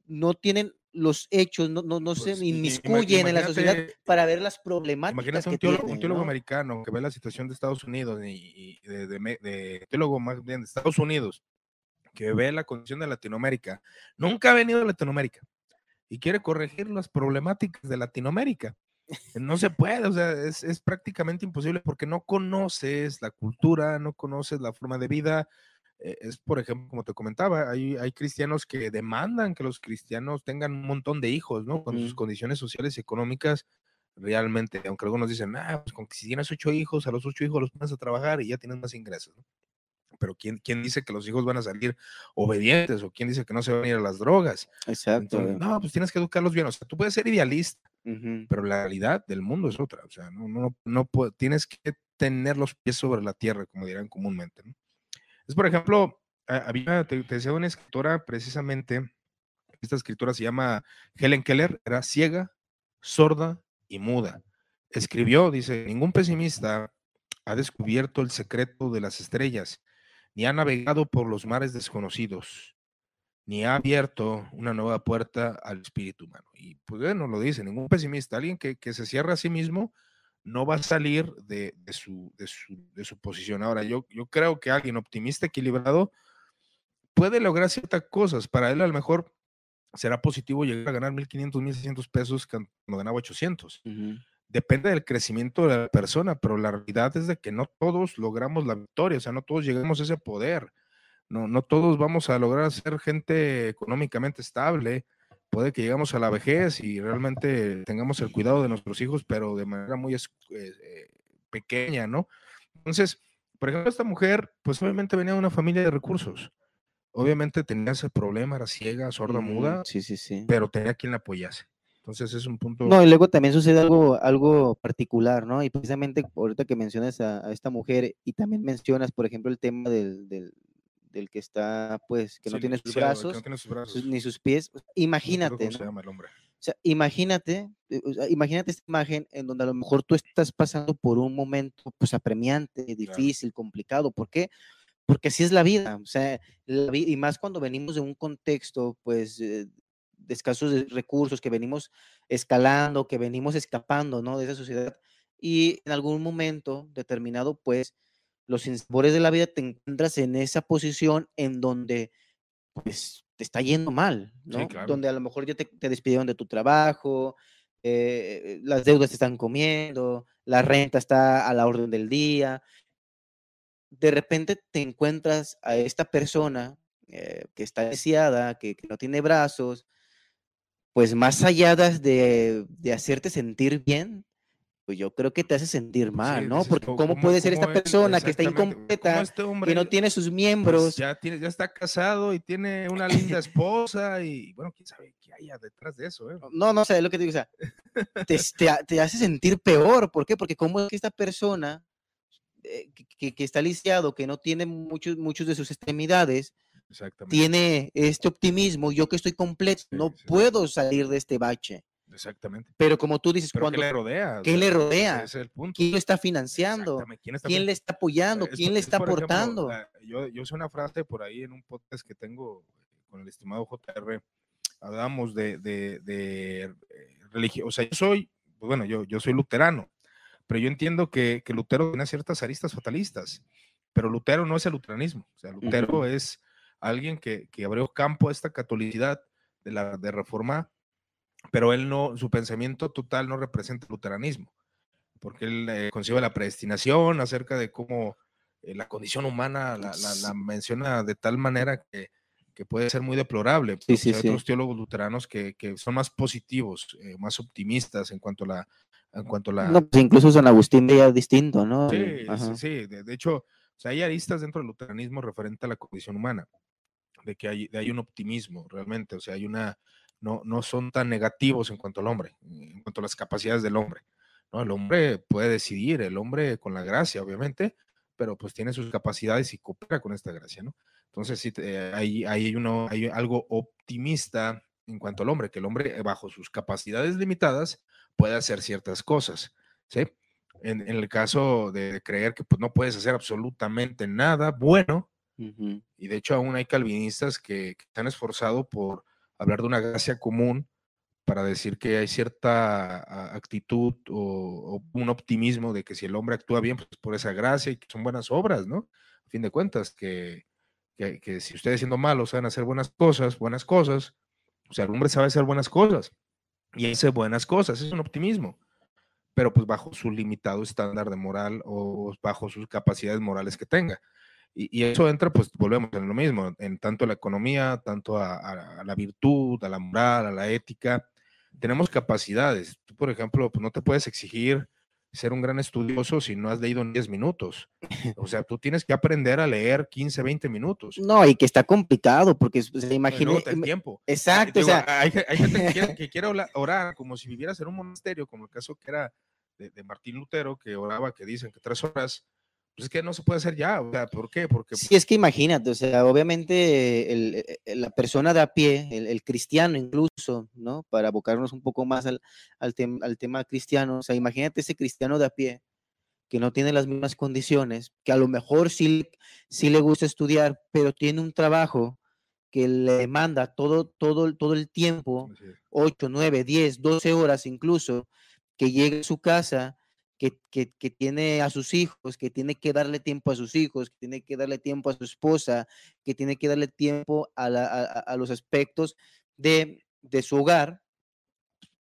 no tienen los hechos, no, no, no se pues, inmiscuyen en la sociedad para ver las problemáticas.
Imagínate un teólogo, un teólogo americano que ve la situación de Estados Unidos y, de, de, teólogo más bien de Estados Unidos que ve la condición de Latinoamérica, nunca ha venido a Latinoamérica y quiere corregir las problemáticas de Latinoamérica. No se puede, o sea, es, prácticamente imposible porque no conoces la cultura, no conoces la forma de vida. Eh, es, por ejemplo, como te comentaba, hay, hay cristianos que demandan que los cristianos tengan un montón de hijos, ¿no? Con sus condiciones sociales y económicas realmente, aunque algunos dicen, ah, pues con que si tienes ocho hijos, a los ocho hijos los pones a trabajar y ya tienes más ingresos, ¿no? Pero ¿quién, ¿quién dice que los hijos van a salir obedientes o quién dice que no se van a ir a las drogas?
Exacto.
no, pues tienes que educarlos bien. O sea, tú puedes ser idealista, pero la realidad del mundo es otra. O sea, no, no, no, tienes que tener los pies sobre la tierra, como dirán comúnmente. Es, por ejemplo, había, te, decía una escritora precisamente, esta escritora se llama Helen Keller, era ciega, sorda y muda. Escribió, dice, ningún pesimista ha descubierto el secreto de las estrellas ni ha navegado por los mares desconocidos, ni ha abierto una nueva puerta al espíritu humano. Y pues bueno, lo dice, ningún pesimista, alguien que, se cierra a sí mismo, no va a salir de, su, de, su, posición. Ahora, yo, yo creo que alguien optimista, equilibrado, puede lograr ciertas cosas. Para él a lo mejor será positivo llegar a ganar 1.500, 1.600 pesos cuando ganaba 800 depende del crecimiento de la persona, pero la realidad es de que no todos logramos la victoria, o sea, no todos llegamos a ese poder, no, no todos vamos a lograr ser gente económicamente estable, puede que llegamos a la vejez y realmente tengamos el cuidado de nuestros hijos, pero de manera muy eh, eh, pequeña, ¿no? Entonces, por ejemplo, esta mujer, pues obviamente venía de una familia de recursos. Obviamente tenía ese problema, era ciega, sorda, muda,
sí, sí, sí.
pero tenía quien la apoyase. Entonces es un punto.
No, y luego también sucede algo, algo particular, ¿no? Y precisamente ahorita que mencionas a, esta mujer y también mencionas, por ejemplo, el tema del, del que está, pues, que no tiene sus
que
brazos,
no tiene sus
sus-
brazos.
ni sus pies.
No
Imagínate,
¿Cómo se
¿no?
llama el hombre?
O sea, imagínate, eh, imagínate esta imagen en donde a lo mejor tú estás pasando por un momento pues apremiante, difícil, complicado. ¿Por qué? Porque así es la vida. O sea, la vi- y más cuando venimos de un contexto pues eh, de escasos recursos, que venimos escalando, que venimos escapando, ¿no? De esa sociedad. Y en algún momento determinado, pues los sinsabores de la vida te encuentras en esa posición en donde pues te está yendo mal,
Sí,
¿no?
claro.
Donde a lo mejor ya te, te despidieron de tu trabajo, eh, las deudas te están comiendo, la renta está a la orden del día. De repente te encuentras a esta persona eh, que está deseada, que, que no tiene brazos, pues más allá de, de- hacerte sentir bien, pues yo creo que te hace sentir mal,
Sí,
¿no?
dices,
Porque
"¿Cómo-
¿cómo,
cómo-
puede ser
cómo
esta persona que está
cómo
incompleta,
este
que
hombre,
no tiene sus
pues,
miembros?
ya, tiene, ya está casado y tiene una linda *laughs* esposa y bueno, quién sabe qué haya detrás de eso, ¿eh?
No, no, o sea, es lo que te digo, o sea, te, te ha- te hace sentir peor. ¿Por qué? Porque como es que esta persona eh, que, que- está lisiado, que no tiene muchos, muchos de sus extremidades. Tiene este optimismo, yo que estoy completo,
Sí,
no
sí.
puedo salir de este bache.
Exactamente.
Pero como tú dices, cuando,
¿qué le rodea?
¿qué le
ese
rodea?
es el punto.
¿quién lo está financiando?
¿Quién, está
¿Quién le está apoyando?
Es
¿Quién le
es
está aportando?
yo, yo sé una frase por ahí en un podcast que tengo con el estimado JR. Hablamos de, de, de religión. O sea, yo soy, pues bueno, yo, yo soy luterano, pero yo entiendo que, que Lutero tiene ciertas aristas fatalistas, pero Lutero no es el luteranismo. O sea, Lutero es alguien que, que abrió campo a esta catolicidad de la de reforma, pero él no, su pensamiento total no representa el luteranismo, porque él eh, concibe la predestinación acerca de cómo eh, la condición humana la, la- la menciona de tal manera que, que puede ser muy deplorable.
Sí, sí,
hay
sí.
otros teólogos luteranos que, que son más positivos, eh, más optimistas en cuanto a la... En cuanto a la
No, pues incluso San Agustín veía distinto, ¿no?
Sí, sí,
ajá.
sí. De, de hecho, o sea, hay aristas dentro del luteranismo referente a la condición humana, de que hay, hay un optimismo realmente, o sea, hay una, no, no son tan negativos en cuanto al hombre, en cuanto a las capacidades del hombre. ¿no? El hombre puede decidir, el hombre con la gracia, obviamente, pero pues tiene sus capacidades y coopera con esta gracia, ¿no? Entonces, sí, hay, hay, uno, hay algo optimista en cuanto al hombre, que el hombre, eh, bajo sus capacidades limitadas, puede hacer ciertas cosas, ¿sí? En, en el caso de creer que pues, no puedes hacer absolutamente nada bueno, Y de hecho aún hay calvinistas que, se han esforzado por hablar de una gracia común para decir que hay cierta actitud o, o un optimismo de que si el hombre actúa bien, pues por esa gracia y que son buenas obras, ¿no? A fin de cuentas, que, que, que si ustedes siendo malos saben hacer buenas cosas, buenas cosas, o sea, el hombre sabe hacer buenas cosas y hace buenas cosas, es un optimismo, pero pues bajo su limitado estándar de moral o bajo sus capacidades morales que tenga. Y, y eso entra, pues volvemos en lo mismo, en tanto la economía, tanto a, a- a la virtud, a la moral, a la ética. Tenemos capacidades. Tú, por ejemplo, pues no te puedes exigir ser un gran estudioso si no has leído en 10 minutos. O sea, tú tienes que aprender a leer 15, 20 minutos.
No, y que está complicado, porque se imagina.
te- el tiempo.
Exacto, o
Digo,
sea,
hay, hay gente que quiere, *laughs* que quiere orar como si vivieras en un monasterio, como el caso que era de, de Martín Lutero, que oraba, que dicen que tres horas, pues es que no se puede hacer ya. O sea, ¿por qué? Porque
Sí, es que imagínate, o sea, obviamente el- la persona de a pie, el, el cristiano incluso, ¿no? Para abocarnos un poco más al, al, tem- al tema cristiano, o sea, imagínate ese cristiano de a pie que no tiene las mismas condiciones, que a lo mejor sí, sí le gusta estudiar, pero tiene un trabajo que le demanda todo, todo, todo el tiempo,
Así es.
8, 9, 10, 12 horas incluso, que llegue a su casa, que, que, que tiene a sus hijos, que tiene que darle tiempo a sus hijos, que tiene que darle tiempo a su esposa, que tiene que darle tiempo a, la- a- a- a los aspectos de, de su hogar,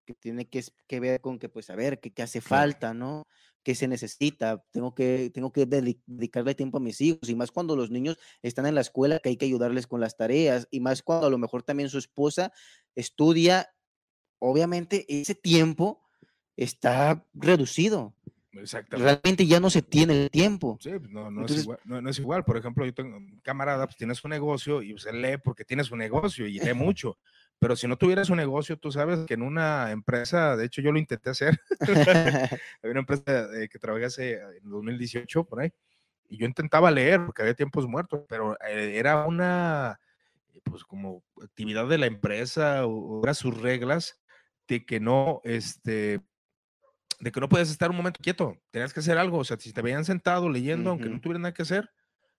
que tiene que, que ver con que, pues, a ver, qué, hace falta, ¿no? ¿Qué se necesita? Tengo que, tengo que dedi- dedicarle tiempo a mis hijos, y más cuando los niños están en la escuela, que hay que ayudarles con las tareas, y más cuando a lo mejor también su esposa estudia, obviamente ese tiempo está reducido.
Exactamente.
Realmente ya no se tiene el tiempo.
Sí, pues, no, no,
Entonces-
es igual, no, no es igual. Por ejemplo, yo tengo un camarada, pues tiene su negocio y usted lee porque tiene su negocio y lee *laughs* mucho. Pero si no tuviera su negocio, tú sabes que en una empresa, de hecho yo lo intenté hacer, *laughs* había una empresa eh, que trabajé hace en 2018 por ahí, Y yo intentaba leer porque había tiempos muertos, pero eh, era una, pues como actividad de la empresa o, era sus reglas de que no, este, de que no puedes estar un momento quieto, tenías que hacer algo, o sea, si te veían sentado leyendo, aunque no tuvieras nada que hacer,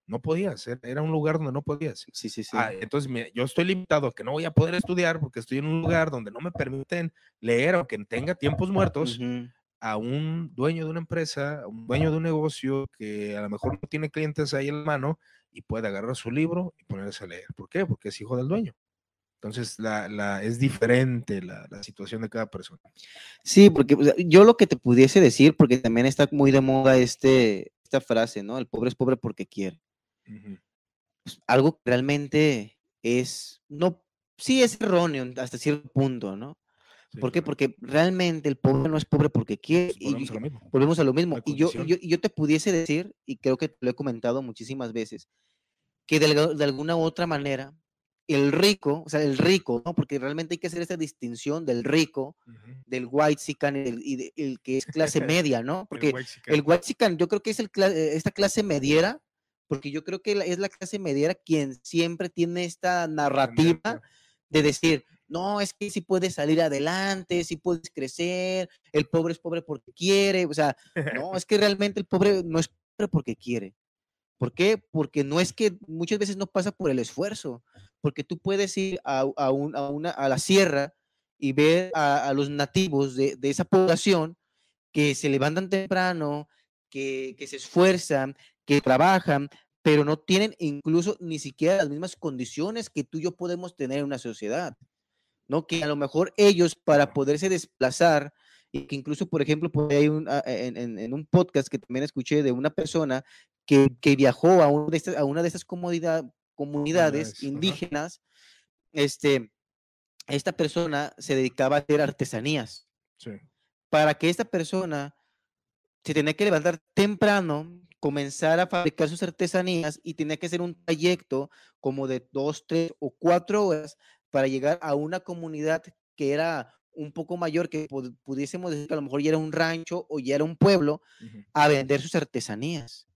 no podías, era un lugar donde no podías.
Sí, sí, sí.
Ah, entonces yo estoy limitado a que no voy a poder estudiar porque estoy en un lugar donde no me permiten leer aunque tenga tiempos muertos. a un dueño de una empresa, a un dueño de un negocio que a lo mejor no tiene clientes ahí en la mano y puede agarrar su libro y ponerse a leer. ¿Por qué? Porque es hijo del dueño. Entonces, la, la, es diferente la, la, situación de cada persona.
Sí, porque yo lo que te pudiese decir, porque también está muy de moda este, esta frase, ¿no? El pobre es pobre porque quiere. Pues, algo que realmente es, no, sí es erróneo hasta cierto punto, ¿no? ¿Por qué? Porque realmente el pobre no es pobre porque quiere.
Pues, volvemos, y, a lo mismo.
volvemos a lo mismo. Y yo, yo, yo, te pudiese decir, y creo que te lo he comentado muchísimas veces, que de, de, alguna u otra manera, el rico, o sea, el rico, ¿no? Porque realmente hay que hacer esta distinción del rico, del white sican y el, que es clase *laughs* media, ¿no? Porque el white sican, yo creo que es el, esta clase mediera porque yo creo que es la clase mediera quien siempre tiene esta narrativa de decir, no, es que si puedes salir adelante, si puedes crecer, el pobre es pobre porque quiere, o sea, no, es que realmente el pobre no es pobre porque quiere. ¿Por qué? Porque no es que muchas veces no pasa por el esfuerzo, porque tú puedes ir a, a, una, a la sierra y ver a, los nativos de, esa población que se levantan temprano, que, que se esfuerzan, que trabajan, pero no tienen incluso ni siquiera las mismas condiciones que tú y yo podemos tener en una sociedad, ¿no? Que a lo mejor ellos para poderse desplazar, y que incluso, por ejemplo, por ah, en, un podcast que también escuché de una persona que, que viajó a, una de estas, a una de estas comunidades indígenas, este, esta persona se dedicaba a hacer artesanías. Para que esta persona se tenía que levantar temprano, comenzar a fabricar sus artesanías y tenía que hacer un trayecto como de dos, tres o cuatro horas para llegar a una comunidad que era un poco mayor, que pudiésemos decir que a lo mejor ya era un rancho o ya era un pueblo, a vender sus artesanías.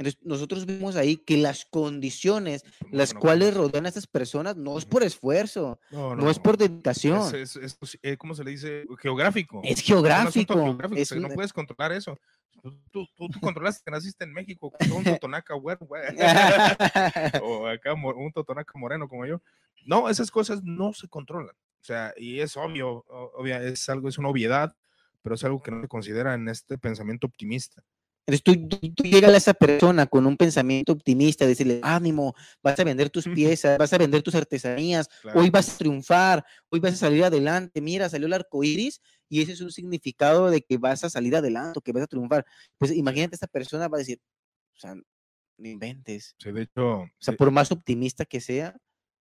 Entonces, nosotros vimos ahí que las condiciones pues, las cuales rodean a estas personas no es por esfuerzo, no, es por dedicación.
Es, es, eh, ¿cómo se le dice? Geográfico.
Es geográfico.
no puedes controlar eso. Tú, tú, tú, controlas que naciste en México con un totonaca güey, *laughs* *laughs* o acá un totonaca moreno como yo. No, esas cosas no se controlan. O sea, y es obvio, obvia, es algo, es una obviedad, pero es algo que no se considera en este pensamiento optimista.
Entonces tú, tú, llegas a esa persona con un pensamiento optimista, decirle, ánimo, vas a vender tus piezas, vas a vender tus artesanías, hoy vas a triunfar, hoy vas a salir adelante, mira, salió el arco iris y ese es un significado de que vas a salir adelante, que vas a triunfar. Pues imagínate, esta persona va a decir, o sea, no inventes.
Sí, de hecho.
O sea, por más optimista que sea,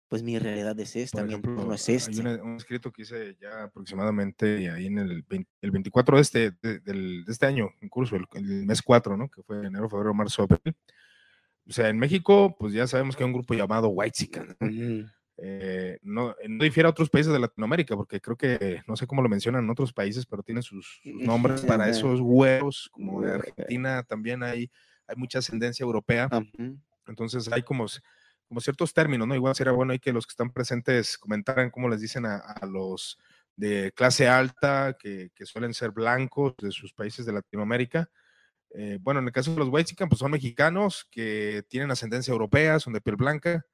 pues mi realidad es esta, mi no es este.
Hay un escrito que hice ya aproximadamente ahí en el, el 24 de este, de, este año, en curso, el, mes 4, ¿no? Que fue enero, febrero, marzo, abril. O sea, en México, pues ya sabemos que hay un grupo llamado White eh, no, no, difiere a otros países de Latinoamérica, porque creo que, no sé cómo lo mencionan en otros países, pero tienen sus, nombres para esos huevos, como de Argentina también hay, hay mucha ascendencia europea. Entonces hay como como ciertos términos, ¿no? Igual sería bueno que los que están presentes comentaran cómo les dicen a, los de clase alta, que, suelen ser blancos de sus países de Latinoamérica. Eh, bueno, en el caso de los Whitezican, pues son mexicanos que tienen ascendencia europea, son de piel blanca,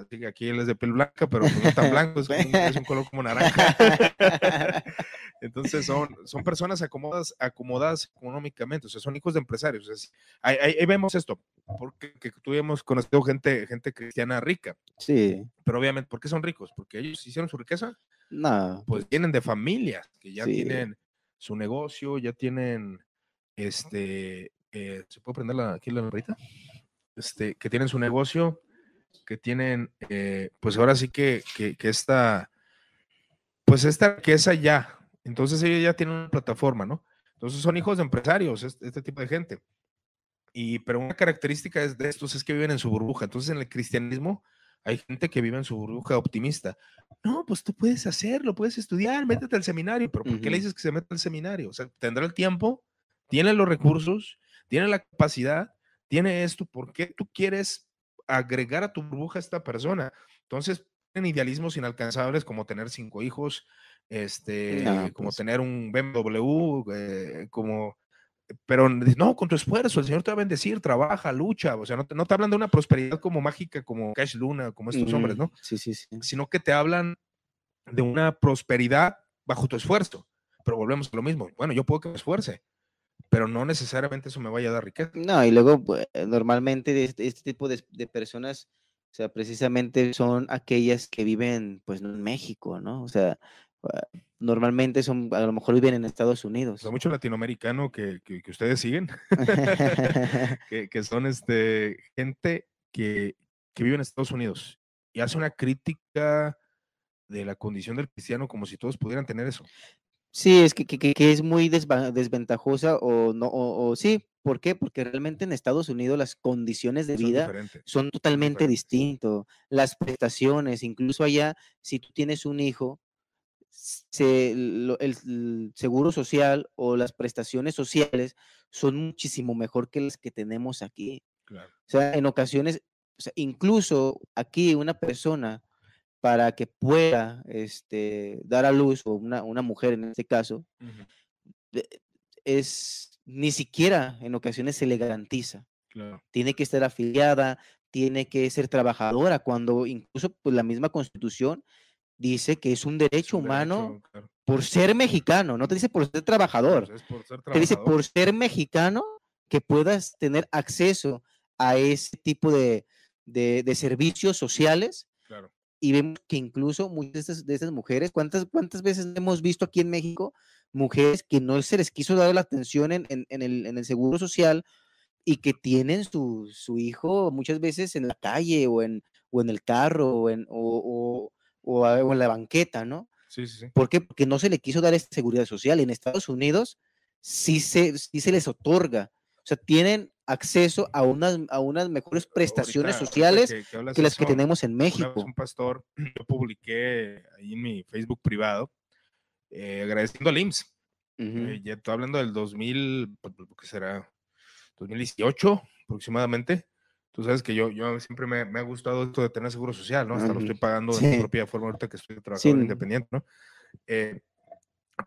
Así que aquí él es de piel blanca, pero pues no tan blanco, es, un color como naranja. *laughs* Entonces son, son personas acomodadas, acomodadas económicamente, o sea, son hijos de empresarios. ahí, vemos esto, porque tuvimos conocido gente, gente cristiana rica.
Sí.
Pero obviamente, ¿por qué son ricos? Porque ellos hicieron su riqueza.
No.
Pues, vienen de familias que ya tienen su negocio, ya tienen, este, eh, ¿se puede prender la, aquí la ahorita? Este, que tienen su negocio, que tienen, eh, pues ahora sí que, que, esta, pues esta riqueza ya, entonces ellos ya tienen una plataforma, ¿no? Entonces son hijos de empresarios, este, este tipo de gente. Y, pero una característica es de estos es que viven en su burbuja. Entonces en el cristianismo hay gente que vive en su burbuja optimista. No, pues tú puedes hacerlo, puedes estudiar, métete al seminario. Pero ¿por qué le dices que se meta al seminario? O sea, tendrá el tiempo, tiene los recursos, tiene la capacidad, tiene esto, ¿por qué tú quieres agregar a tu burbuja a esta persona? Entonces, tienen idealismos inalcanzables como tener cinco hijos, este, como pues. tener un BMW, eh, como pero no, con tu esfuerzo, el Señor te va a bendecir, trabaja, lucha, o sea, no te, no te hablan de una prosperidad como mágica, como Cash Luna, como estos hombres, ¿no?
Sí, sí, sí.
Sino que te hablan de una prosperidad bajo tu esfuerzo. Pero volvemos a lo mismo. Bueno, yo puedo que me esfuerce, pero no necesariamente eso me vaya a dar riqueza.
No, y luego pues, normalmente este, este, tipo de, de, personas, o sea, precisamente son aquellas que viven, pues, en México, ¿no? O sea, ah, normalmente son, a lo mejor viven en Estados Unidos.
Hay mucho latinoamericano que, que, ustedes siguen, *laughs* *laughs* que, que, son este, gente que, que vive en Estados Unidos y hace una crítica de la condición del cristiano como si todos pudieran tener eso.
Sí, es que, que es muy desventajosa o no, o, sí, ¿por qué? Porque realmente en Estados Unidos las condiciones de vida son totalmente distintas. Las prestaciones, incluso allá, si tú tienes un hijo, se, el, seguro social o las prestaciones sociales son muchísimo mejor que las que tenemos aquí. O sea, en ocasiones, incluso aquí una persona para que pueda este, dar a luz, o una, mujer en este caso, es ni siquiera en ocasiones se le garantiza. Tiene que estar afiliada, tiene que ser trabajadora, cuando incluso pues, la misma constitución dice que es un derecho humano por ser mexicano, no te dice por ser trabajador, te dice por ser mexicano que puedas tener acceso a ese tipo de, servicios sociales. Y vemos que incluso muchas de estas, mujeres, ¿cuántas, ¿cuántas veces hemos visto aquí en México mujeres que no se les quiso dar la atención en, el, seguro social y que tienen su, hijo muchas veces en la calle o en, o en el carro o en, o, o, en la banqueta, ¿no?
Sí, sí, sí.
¿Por qué? Porque no se le quiso dar esta seguridad social. En Estados Unidos sí se, sí se les otorga. O sea, tienen acceso a unas, a unas mejores prestaciones sociales que, las que tenemos en México.
un pastor, *clears throat* yo publiqué ahí en mi Facebook privado, eh, agradeciendo al IMSS. Eh, ya estoy hablando del 2000, ¿qué será? 2018 aproximadamente. Tú sabes que yo, yo siempre me, me, ha gustado esto de tener seguro social, ¿no? Hasta lo estoy pagando de mi propia forma ahorita que estoy trabajando independiente, ¿no? Eh,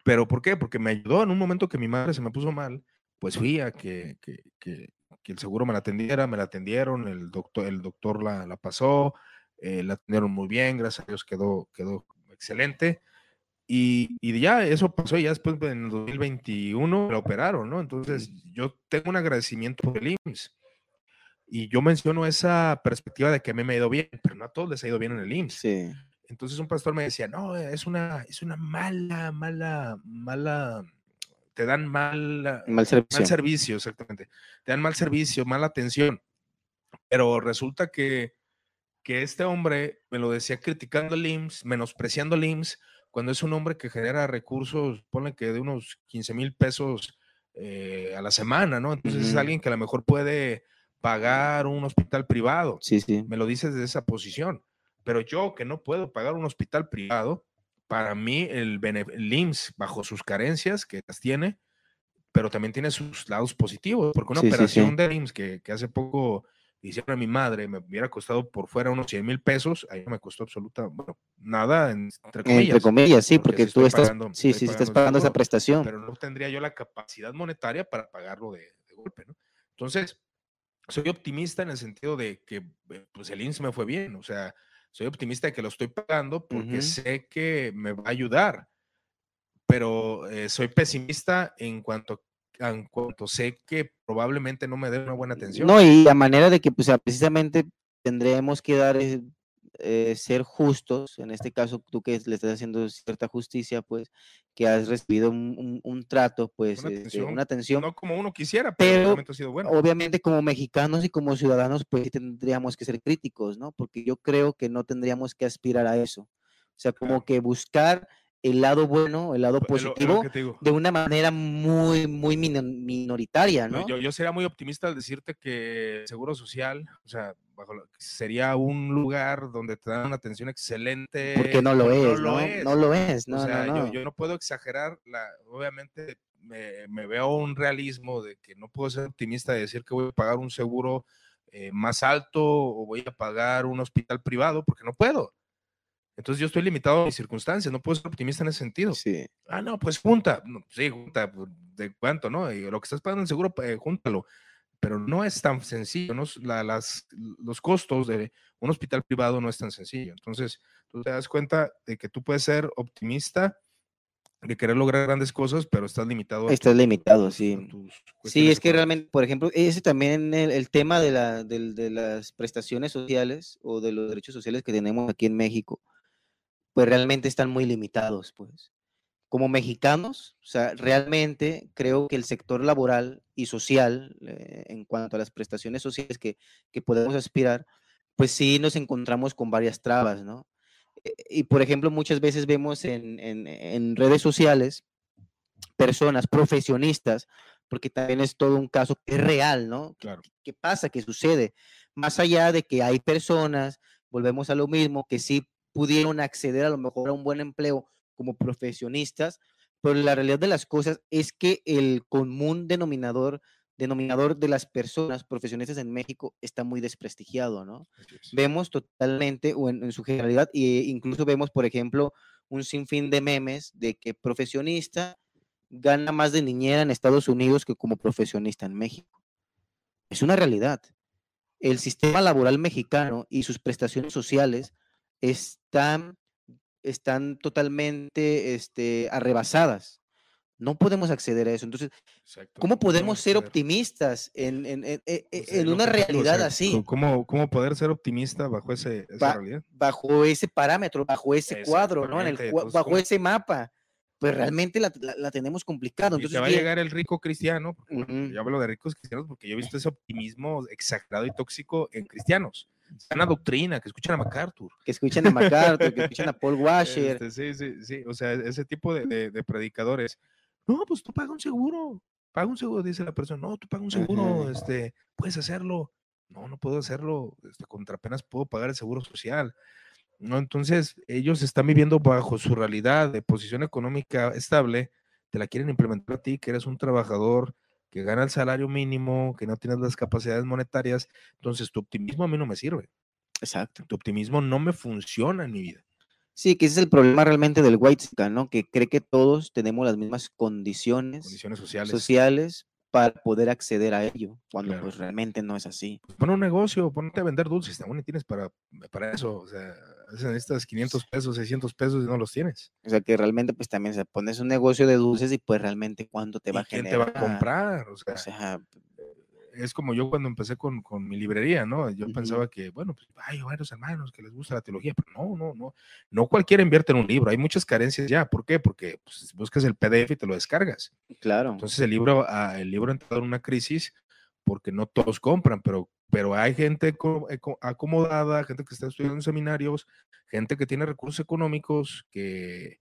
pero ¿por qué? Porque me ayudó en un momento que mi madre se me puso mal, pues fui a que, que, que, el seguro me la atendiera, me la atendieron, el doctor, el doctor la, la pasó, eh, la atendieron muy bien, gracias a Dios quedó, quedó excelente. Y, y, ya eso pasó, ya después en el 2021 la operaron, ¿no? Entonces yo tengo un agradecimiento por el IMSS y yo menciono esa perspectiva de que a mí me ha ido bien, pero no a todos les ha ido bien en el IMSS.
Sí.
Entonces un pastor me decía, no, es una, es una mala, mala, mala, te dan mal,
mal servicio.
mal servicio, exactamente. Te dan mal servicio, mala atención. Pero resulta que, que este hombre me lo decía criticando el IMSS, menospreciando el IMSS, cuando es un hombre que genera recursos, pone que de unos 15 mil pesos eh, a la semana, ¿no? Entonces es alguien que a lo mejor puede pagar un hospital privado.
Sí, sí.
Me lo dices desde esa posición. Pero yo que no puedo pagar un hospital privado, para mí el, el IMSS, bajo sus carencias que las tiene, pero también tiene sus lados positivos, porque una operación de IMSS que, que, hace poco hicieron a mi madre, me hubiera costado por fuera unos 100 mil pesos, ahí no me costó absoluta, bueno, nada, entre comillas.
Entre comillas, sí, porque, tú estás, sí, sí, estás pagando esa prestación.
Pero no tendría yo la capacidad monetaria para pagarlo de, de golpe, ¿no? Entonces, soy optimista en el sentido de que pues el INSS me fue bien, o sea, soy optimista de que lo estoy pagando porque sé que me va a ayudar, pero eh, soy pesimista en cuanto, en cuanto sé que probablemente no me dé una buena atención.
No, y a manera de que pues, precisamente tendremos que dar eh, ser justos, en este caso tú que le estás haciendo cierta justicia, pues que has recibido un, trato, pues este, una atención,
No como uno quisiera, pero, ha sido bueno.
obviamente como mexicanos y como ciudadanos, pues tendríamos que ser críticos, ¿no? Porque yo creo que no tendríamos que aspirar a eso. O sea, como que buscar el lado bueno, el lado positivo, de una manera muy, muy minoritaria, ¿no?
Yo, yo, sería muy optimista al decirte que el Seguro Social, o sea, sería un lugar donde te dan una atención excelente.
Porque no lo es, ¿no? Lo Es. No lo es, no,
o sea, Yo, yo, no puedo exagerar, la, obviamente me, veo un realismo de que no puedo ser optimista de decir que voy a pagar un seguro eh, más alto o voy a pagar un hospital privado, porque no puedo. Entonces yo estoy limitado a mis circunstancias, no puedo ser optimista en ese sentido.
Sí.
Ah, no, pues junta, sí, junta, pues, ¿de cuánto, no? Y lo que estás pagando en seguro, eh, júntalo. Pero no es tan sencillo, ¿no? las, los costos de un hospital privado no es tan sencillo. Entonces, tú te das cuenta de que tú puedes ser optimista, de querer lograr grandes cosas, pero estás limitado.
Estás limitado, sí. Sí, es que realmente, por ejemplo, ese también el, el tema de, la, de, de, las prestaciones sociales o de los derechos sociales que tenemos aquí en México, pues realmente están muy limitados, pues. Como mexicanos, o sea, realmente creo que el sector laboral y social, eh, en cuanto a las prestaciones sociales que, que podemos aspirar, pues sí nos encontramos con varias trabas, ¿no? Eh, y por ejemplo, muchas veces vemos en, en, en, redes sociales personas profesionistas, porque también es todo un caso que es real, ¿no?
Claro.
¿Qué pasa? ¿Qué sucede? Más allá de que hay personas, volvemos a lo mismo, que sí pudieron acceder a lo mejor a un buen empleo como profesionistas, pero la realidad de las cosas es que el común denominador, denominador de las personas profesionistas en México está muy desprestigiado, ¿no? Vemos totalmente, o en, su generalidad, e incluso vemos, por ejemplo, un sinfín de memes de que profesionista gana más de niñera en Estados Unidos que como profesionista en México. Es una realidad. El sistema laboral mexicano y sus prestaciones sociales están, están totalmente este, arrebasadas. No podemos acceder a eso. Entonces, ¿cómo podemos ser optimistas en, en, en, e, pues, en una realidad así?
¿cómo, ¿Cómo poder ser optimista bajo ese, esa realidad?
Bajo ese parámetro, bajo ese cuadro, ¿no? En el, bajo ese mapa pues realmente la, la, tenemos complicado. Entonces,
y te va a llegar el rico cristiano, yo hablo de ricos cristianos porque yo he visto ese optimismo exagerado y tóxico en cristianos una doctrina, que escuchan a MacArthur.
Que escuchen a MacArthur, que escuchen a Paul *laughs* Washer.
Este, sí, sí, sí, o sea, ese tipo de, de, predicadores. No, pues tú paga un seguro, paga un seguro, dice la persona. No, tú paga un seguro, este, puedes hacerlo. No, no puedo hacerlo, este, contra apenas puedo pagar el seguro social. ¿no? Entonces, ellos están viviendo bajo su realidad de posición económica estable, te la quieren implementar a ti, que eres un trabajador que gana el salario mínimo, que no tienes las capacidades monetarias, entonces tu optimismo a mí no me sirve.
Exacto.
Tu optimismo no me funciona en mi vida.
Sí, que ese es el problema realmente del white ¿no? Que cree que todos tenemos las mismas condiciones,
condiciones sociales.
sociales para poder acceder a ello, cuando pues realmente no es así.
Pues, pon un negocio, ponte a vender dulces, aún tienes para, para eso, o sea, necesitas 500 pesos, 600 pesos y no los tienes.
O sea, que realmente pues también se pones un negocio de dulces y pues realmente cuánto te va a generar.
¿Quién te va a comprar? O sea, es como yo cuando empecé con, con mi librería, ¿no? Yo pensaba que, bueno, pues hay varios hermanos que les gusta la teología, pero no, no, no, no cualquiera invierte en un libro, hay muchas carencias ya, ¿por qué? Porque pues, buscas el PDF y te lo descargas.
Claro.
Entonces el libro, ah, el libro entra en una crisis porque no todos compran, pero, pero hay gente acomodada, gente que está estudiando en seminarios, gente que tiene recursos económicos, que,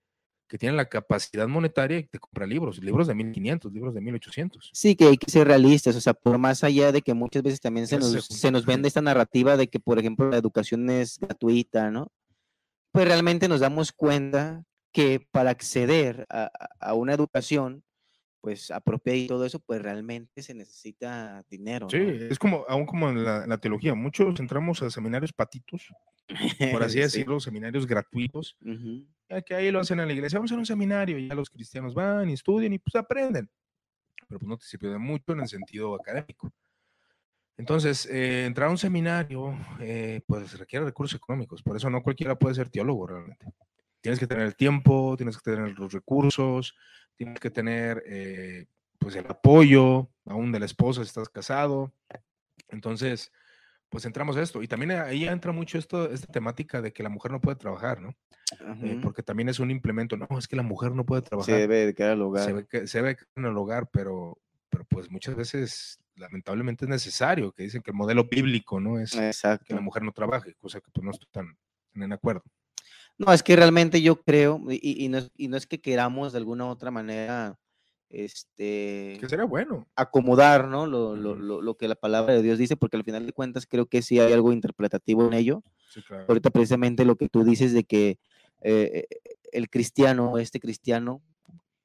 que tienen la capacidad monetaria y te compra libros, libros de 1500, libros de 1800.
Sí, que hay que ser realistas, o sea, por más allá de que muchas veces también se nos, se nos vende esta narrativa de que, por ejemplo, la educación es gratuita, ¿no? Pues realmente nos damos cuenta que para acceder a, a una educación, pues apropiada y todo eso, pues realmente se necesita dinero.
Sí, es como, aún como en la, teología, muchos entramos a seminarios patitos, por así *laughs* decirlo, seminarios gratuitos, que ahí lo hacen en la iglesia, vamos a un seminario, y ya los cristianos van y estudian y pues aprenden, pero pues no te sirve de mucho en el sentido académico. Entonces, eh, entrar a un seminario, eh, pues requiere recursos económicos, por eso no cualquiera puede ser teólogo realmente. Tienes que tener el tiempo, tienes que tener los recursos, tienes que tener eh, pues el apoyo aún de la esposa si estás casado. Entonces, pues entramos a esto. Y también ahí entra mucho esto, esta temática de que la mujer no puede trabajar, ¿no? Eh, porque también es un implemento. No, es que la mujer no puede trabajar.
Se debe quedar al hogar.
Se debe, se debe quedar en el hogar, pero, pero pues muchas veces lamentablemente es necesario, que dicen que el modelo bíblico, ¿no? Es que la mujer no trabaje, cosa que pues no estoy tan en acuerdo.
No, es que realmente yo creo, y, no, es que queramos de alguna u otra manera, este...
Que sería bueno.
Acomodar, ¿no? Lo, que la palabra de Dios dice, porque al final de cuentas creo que sí hay algo interpretativo en ello.
Sí, claro.
Ahorita precisamente lo que tú dices de que eh, el cristiano, este cristiano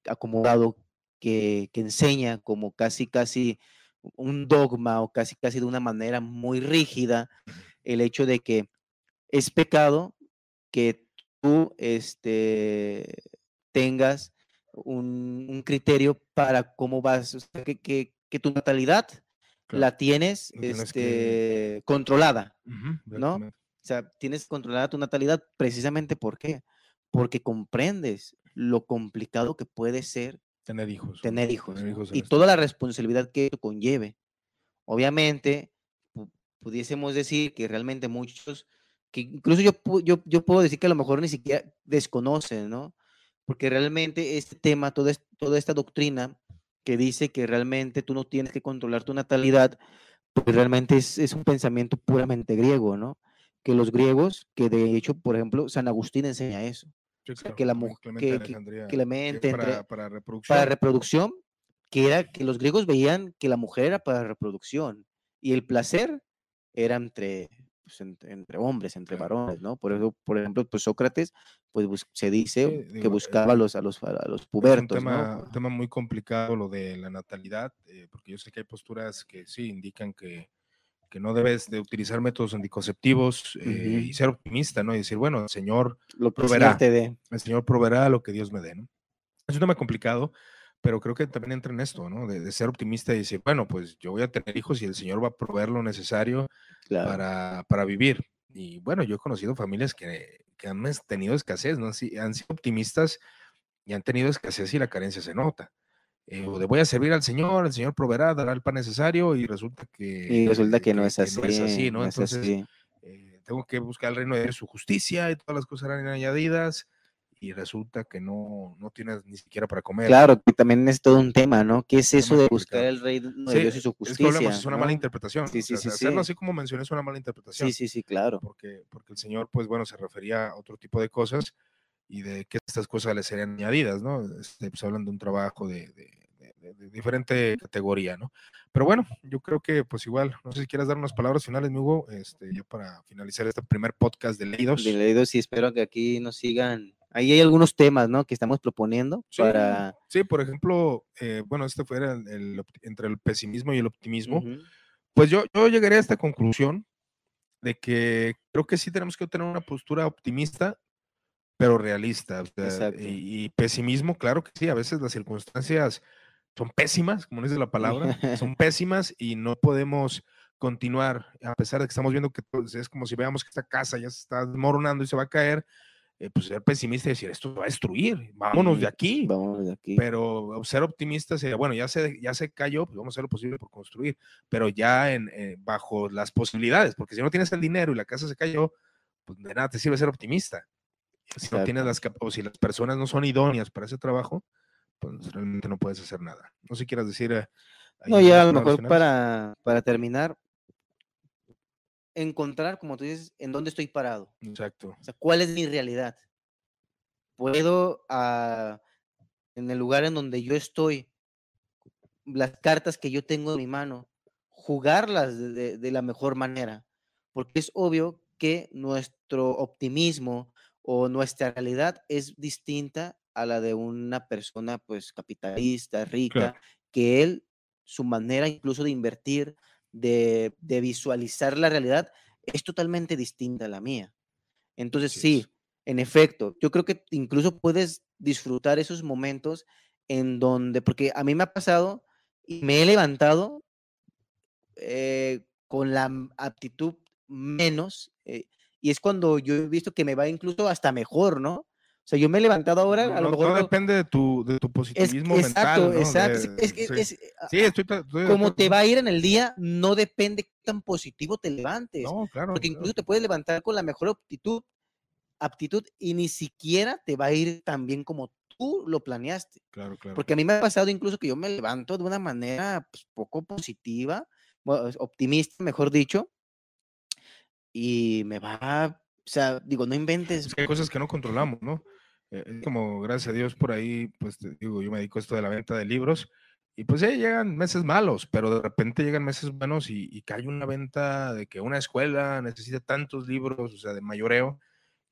acomodado, que, que enseña como casi, casi un dogma o casi, casi de una manera muy rígida el hecho de que es pecado que tú este, tengas un, criterio para cómo vas, que, que, tu natalidad la tienes, este, controlada, ¿no? O sea, tienes controlada tu natalidad precisamente ¿por qué? Porque comprendes lo complicado que puede ser
tener hijos.
Tener hijos. y este toda la responsabilidad que conlleve. Obviamente, pudiésemos decir que realmente muchos, que incluso yo, yo, yo puedo decir que a lo mejor ni siquiera desconocen, ¿no? Porque realmente este tema, toda, toda esta doctrina que dice que realmente tú no tienes que controlar tu natalidad, pues realmente es, es un pensamiento puramente griego, ¿no? Que los griegos, que de hecho, por ejemplo, San Agustín enseña eso. que la mujer que, que,
para, para, reproducción.
para reproducción, que era que los griegos veían que la mujer era para reproducción y el placer era entre, pues, entre, hombres, entre varones, ¿no? Por eso, por ejemplo, pues Sócrates, pues se dice que buscaba a los, a los, a los pubertos,
es un tema, tema muy complicado lo de la natalidad, eh, porque yo sé que hay posturas que sí indican que, que no debes de utilizar métodos anticonceptivos eh, y ser optimista, ¿no? Y decir, bueno, el Señor
lo proveerá,
el Señor proveerá lo que Dios me dé, ¿no? Es un tema complicado, pero creo que también entra en esto, ¿no? De, ser optimista y decir, bueno, pues yo voy a tener hijos y el Señor va a proveer lo necesario para, para, vivir. Y bueno, yo he conocido familias que, que han tenido escasez, ¿no? han sido optimistas y han tenido escasez y la carencia se nota. Eh, o de voy a servir al Señor, el Señor proveerá, dará el pan necesario y resulta que...
Y resulta que, no, es así,
no es así. ¿no? Entonces, eh, tengo que buscar el reino de su justicia y todas las cosas serán añadidas y resulta que no, no tienes ni siquiera para comer.
Claro, que también es todo un tema, ¿no? ¿Qué es eso de buscar el reino de Dios y su justicia?
Es, una mala interpretación.
Sí, sí, sí,
hacerlo así como mencioné es una mala interpretación.
Sí, sí, sí, claro.
Porque, porque el Señor, pues bueno, se refería a otro tipo de cosas y de que estas cosas le serían añadidas, ¿no? Este, pues hablan de un trabajo de, de, diferente categoría, ¿no? Pero bueno, yo creo que pues igual, no sé si quieres dar unas palabras finales, Hugo, este, ya para finalizar este primer podcast de Leídos.
De Leídos y espero que aquí nos sigan Ahí hay algunos temas, ¿no? Que estamos proponiendo
sí,
para...
Sí, por ejemplo, eh, bueno, este fue el, entre el pesimismo y el optimismo. Pues yo, yo llegaré a esta conclusión de que creo que sí tenemos que tener una postura optimista, pero realista. y, pesimismo, claro que sí, a veces las circunstancias son pésimas, como dice la palabra, *laughs* son pésimas y no podemos continuar, a pesar de que estamos viendo que es como si veamos que esta casa ya se está desmoronando y se va a caer, eh, pues ser pesimista y decir, esto va a destruir, vámonos de aquí.
Vámonos de aquí.
Pero ser optimista sería, bueno, ya se, ya se cayó, pues vamos a hacer lo posible por construir, pero ya en, eh, bajo las posibilidades, porque si no tienes el dinero y la casa se cayó, pues de nada te sirve ser optimista. Si no tienes las o si las personas no son idóneas para ese trabajo, pues realmente no puedes hacer nada. No sé si quieras decir. Eh,
no, ya a lo mejor para, para terminar, encontrar, como tú dices, en dónde estoy parado.
Exacto.
O sea, cuál es mi realidad. Puedo, ah, en el lugar en donde yo estoy, las cartas que yo tengo en mi mano, jugarlas de, de la mejor manera. Porque es obvio que nuestro optimismo o nuestra realidad es distinta a la de una persona pues capitalista, rica, que él, su manera incluso de invertir, de, visualizar la realidad es totalmente distinta a la mía. Entonces, sí, en efecto, yo creo que incluso puedes disfrutar esos momentos en donde, porque a mí me ha pasado y me he levantado eh, con la aptitud menos, eh, y es cuando yo he visto que me va incluso hasta mejor, ¿no? O sea, yo me he levantado ahora, a lo mejor.
No depende de tu, de tu positivismo
exacto,
mental.
Exacto, exacto. sí, estoy, Como te va a ir en el día, no depende qué tan positivo te levantes.
No, claro.
Porque incluso te puedes levantar con la mejor aptitud, aptitud y ni siquiera te va a ir tan bien como tú lo planeaste.
Claro, claro.
Porque a mí me ha pasado incluso que yo me levanto de una manera pues, poco positiva, optimista, mejor dicho, y me va o sea, digo, no inventes.
hay cosas que no controlamos, ¿no? Eh, como, gracias a Dios, por ahí, pues digo, yo me dedico a esto de la venta de libros y pues sí, llegan meses malos, pero de repente llegan meses buenos y, y cae una venta de que una escuela necesita tantos libros, o sea, de mayoreo,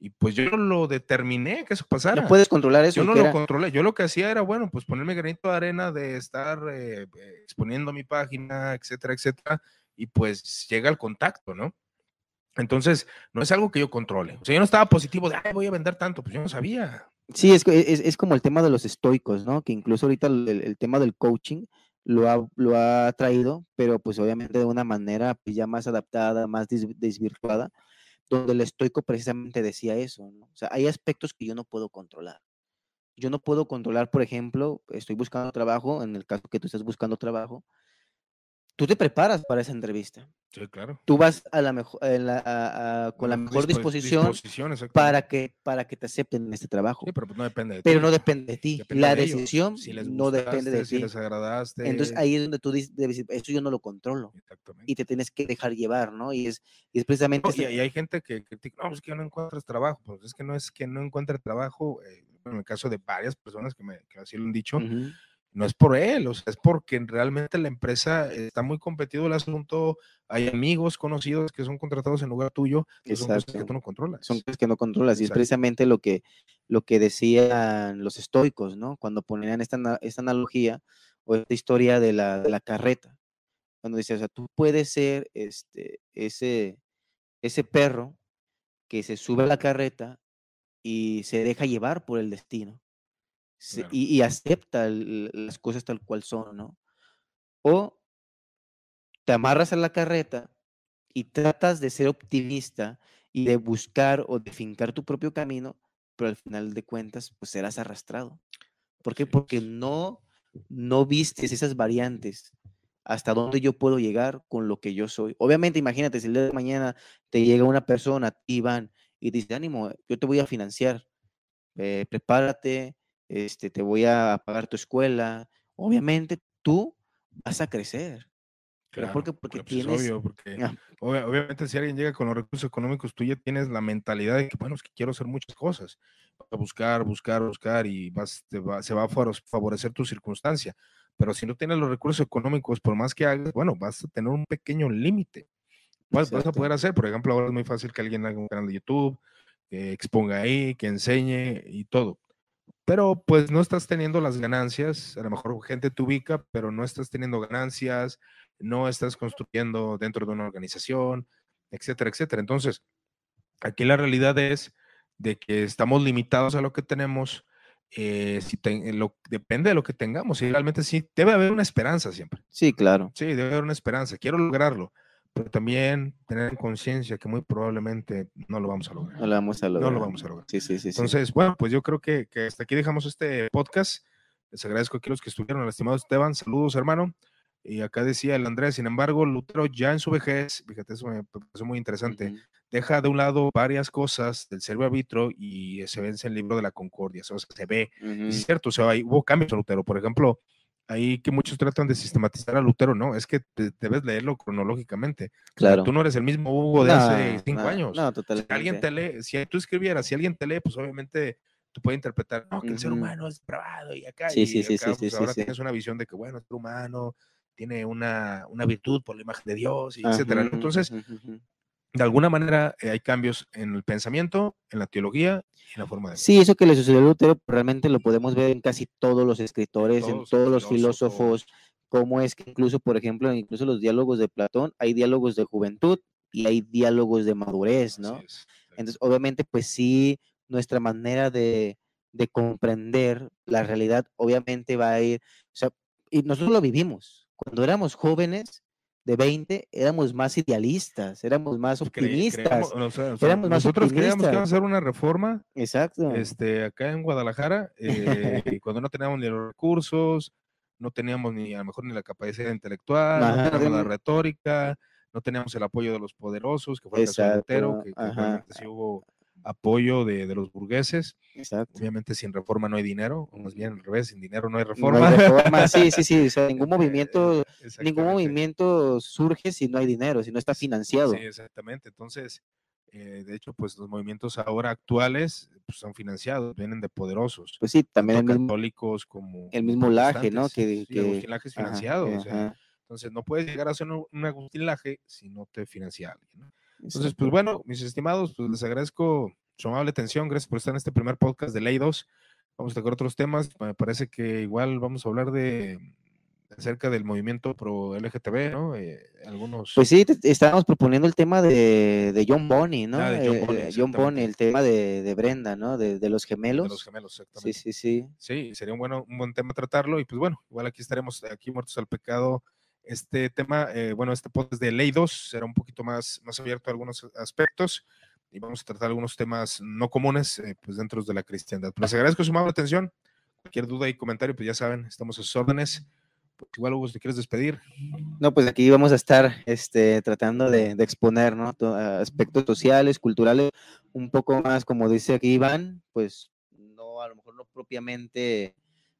Y pues yo no lo determiné que eso pasara.
No puedes controlar eso.
Yo no lo
era-
controlé. Yo lo que hacía era, bueno, pues ponerme granito de arena de estar eh, eh, exponiendo mi página, etcétera, etcétera. Y pues llega el contacto, ¿no? Entonces, no es algo que yo controle. O sea, yo no estaba positivo de, ay, voy a vender tanto. Pues yo no sabía.
Sí, es, es, es como el tema de los estoicos, ¿no? Que incluso ahorita el, tema del coaching lo ha, lo ha traído, pero pues obviamente de una manera pues, ya más adaptada, más des- desvirtuada, donde el estoico precisamente decía eso, ¿no? O sea, hay aspectos que yo no puedo controlar. Yo no puedo controlar, por ejemplo, estoy buscando trabajo, en el caso que tú estás buscando trabajo, tú te preparas para esa entrevista.
Sí, claro.
Tú vas a la mejo- en la- a- a- con la mejor
Dispo-
disposición para que, para que te acepten en este trabajo.
Sí, pero pues no depende de ti.
pero no depende de ti.
Depende
la
de
decisión
Si
no depende de
si
ti.
les agradaste.
Entonces ahí es donde tú dices, eso yo no lo controlo
Exactamente.
y te tienes que dejar llevar, ¿no? Y es, y es precisamente...
No, y,
este-
y hay gente que critica, no, pues que no encuentras trabajo. Pues es que no es que no encuentre trabajo. eh, en el caso de varias personas que, me, que así lo han dicho, no es por él, o sea, es porque realmente la empresa está muy competido el asunto. Hay amigos conocidos que son contratados en lugar tuyo, que son cosas que tú no controlas.
Son cosas que no controlas y es precisamente lo que, lo que decían los estoicos, ¿no? Cuando ponían esta, esta analogía o esta historia de la, de la carreta. Cuando dice, o sea, tú puedes ser este, ese, ese perro que se sube a la carreta y se deja llevar por el destino. Se-
Claro.
y, y acepta el- las cosas tal cual son, ¿no? O te amarras a la carreta y tratas de ser optimista y de buscar o de fincar tu propio camino, pero al final de cuentas, pues serás arrastrado. ¿Por qué? Porque no, no vistes esas variantes. Hasta dónde yo puedo llegar con lo que yo soy. Obviamente, imagínate, si el día de mañana te llega una persona, Iván, y te dice, ánimo, yo te voy a financiar, eh, prepárate, este, te voy a pagar tu escuela. Obviamente, tú vas a crecer. ¿Pero por qué?
Claro,
Porque
pues es
tienes-
obvio, porque
Ah,
obvia- obviamente si alguien llega con los recursos económicos, tú ya tienes la mentalidad de que, bueno, es que quiero hacer muchas cosas. Vas a buscar, buscar, buscar y vas, te va- se va a favor- favorecer tu circunstancia. Pero si no tienes los recursos económicos, por más que hagas, bueno, vas a tener un pequeño límite. ¿Cuál vas a poder hacer? Por ejemplo, ahora es muy fácil que alguien haga un canal de YouTube, que exponga ahí, que enseñe y todo. Pero pues no estás teniendo las ganancias, a lo mejor gente te ubica, pero no estás teniendo ganancias, no estás construyendo dentro de una organización, etcétera, etcétera. Entonces, aquí la realidad es de que estamos limitados a lo que tenemos, eh, si te- lo, depende de lo que tengamos, y realmente sí, debe haber una esperanza siempre.
Sí, claro.
Sí, debe haber una esperanza. Quiero lograrlo, pero también tener en conciencia que muy probablemente no lo vamos a lograr.
No lo vamos a
No
lograr.
lo vamos a lograr.
Sí, sí, sí. sí.
Entonces, bueno, pues yo creo que, que hasta aquí dejamos este podcast. Les agradezco aquí a los que estuvieron, al estimado Esteban. Saludos, hermano. Y acá decía el Andrés, sin embargo, Lutero ya en su vejez, fíjate, eso me pareció muy interesante,
Ujú.
deja de un lado varias cosas del servo arbitro y se vence el libro de la concordia, o sea, se ve, y
Ujú.
es cierto, o sea, hubo cambios a Lutero, por ejemplo, ahí que muchos tratan de sistematizar a Lutero, no, es que te- debes leerlo cronológicamente. O sea,
Claro.
tú no eres el mismo Hugo de hace cinco
no,
años.
No,
Si
totalmente.
alguien te lee, si tú escribieras, si alguien te lee, pues obviamente tú puedes interpretar, no, que el ser humano es depravado y acá,
Sí,
y
sí, sí,
acá,
sí,
pues
sí,
ahora
sí.
tienes una visión de que, bueno, el ser humano tiene una, una virtud por la imagen de Dios, y etcétera. Entonces. De alguna manera eh, hay cambios en el pensamiento, en la teología y en la forma de.
Sí, eso que le sucedió a Lutero pues, realmente lo podemos ver en casi todos los escritores, en
todos,
los
filósofos.
cómo es que incluso, por ejemplo, incluso los diálogos de Platón, hay diálogos de juventud y hay diálogos de madurez, ¿no?
es.
Entonces, obviamente, pues sí, nuestra manera de, de comprender la realidad, obviamente va a ir, o sea, y nosotros lo vivimos. Cuando éramos jóvenes de 20, éramos más idealistas, éramos más optimistas.
creíamos- o sea, o sea,
éramos más
nosotros creíamos que iba a
optimistas.
hacer una reforma
Exacto.
este, acá en Guadalajara, eh, y *laughs* cuando no teníamos ni los recursos, no teníamos ni a lo mejor ni la capacidad intelectual,
Ajá,
no teníamos la retórica, no teníamos el apoyo de los poderosos, que fue el caso
Exacto,
que, que hubo apoyo de, de los burgueses.
Exacto.
Obviamente sin reforma no hay dinero, o más bien al revés, sin dinero no hay
No hay
reforma. *laughs*
sí, sí, sí. O sea, ningún movimiento, ningún movimiento surge si no hay dinero, si no está financiado.
Sí, exactamente. Entonces, eh, de hecho, pues los movimientos ahora actuales pues, son financiados, vienen de poderosos.
Pues sí, también el
tanto
mismo,
católicos como
el mismo laje, ¿no? Que,
Sí, el
que-
Agustín Laje es
ajá,
financiado. o sea,
ajá,
entonces, no puedes llegar a hacer un, un Agustín Laje si no te financia alguien. ¿no? Entonces, pues bueno, mis estimados, pues les agradezco su amable atención. Gracias por estar en este primer podcast de Ley 2. Vamos a tocar otros temas. Me parece que igual vamos a hablar de acerca del movimiento pro LGTB, ¿no? Eh, algunos.
Pues sí, estábamos proponiendo el tema de, John Bonnie, ¿no? Ah, John, Bonnie, el tema de, Brenda, ¿no? De, los gemelos. De
los gemelos, exactamente.
Sí, sí, sí.
Sí, sería un, bueno, un buen tema tratarlo. Y pues bueno, igual aquí estaremos, aquí muertos al pecado. Este tema, eh, bueno, este podcast de Ley 2 será un poquito más, más abierto a algunos aspectos y vamos a tratar algunos temas no comunes eh, pues dentro de la cristiandad. Les agradezco su amable atención. Cualquier duda y comentario, pues ya saben, estamos a sus órdenes. Pues igual, Hugo, te quieres despedir.
No, pues aquí vamos a estar este, tratando de, exponer ¿no? aspectos sociales, culturales, un poco más, como dice aquí Iván, pues no, a lo mejor no propiamente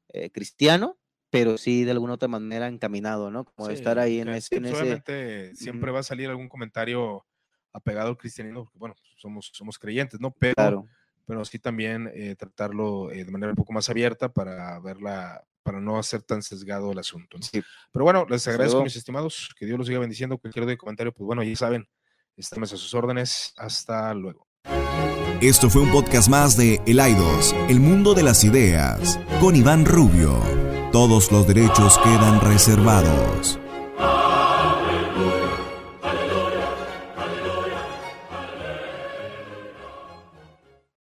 eh, cristiano, pero sí de alguna otra manera encaminado, ¿no? Como estar ahí en, ese,
en siempre va a salir algún comentario apegado al cristianismo, porque bueno, somos, somos creyentes, ¿no? Pero, pero sí también eh, tratarlo eh, de manera un poco más abierta para verla, para no hacer tan sesgado el asunto. Pero bueno, les agradezco, mis estimados, que Dios los siga bendiciendo. Cualquier de comentario, pues bueno, ya saben, estamos a sus órdenes. Hasta luego.
Esto fue un podcast más de El Aidos, el mundo de las ideas, con Iván Rubio. Todos los derechos quedan reservados.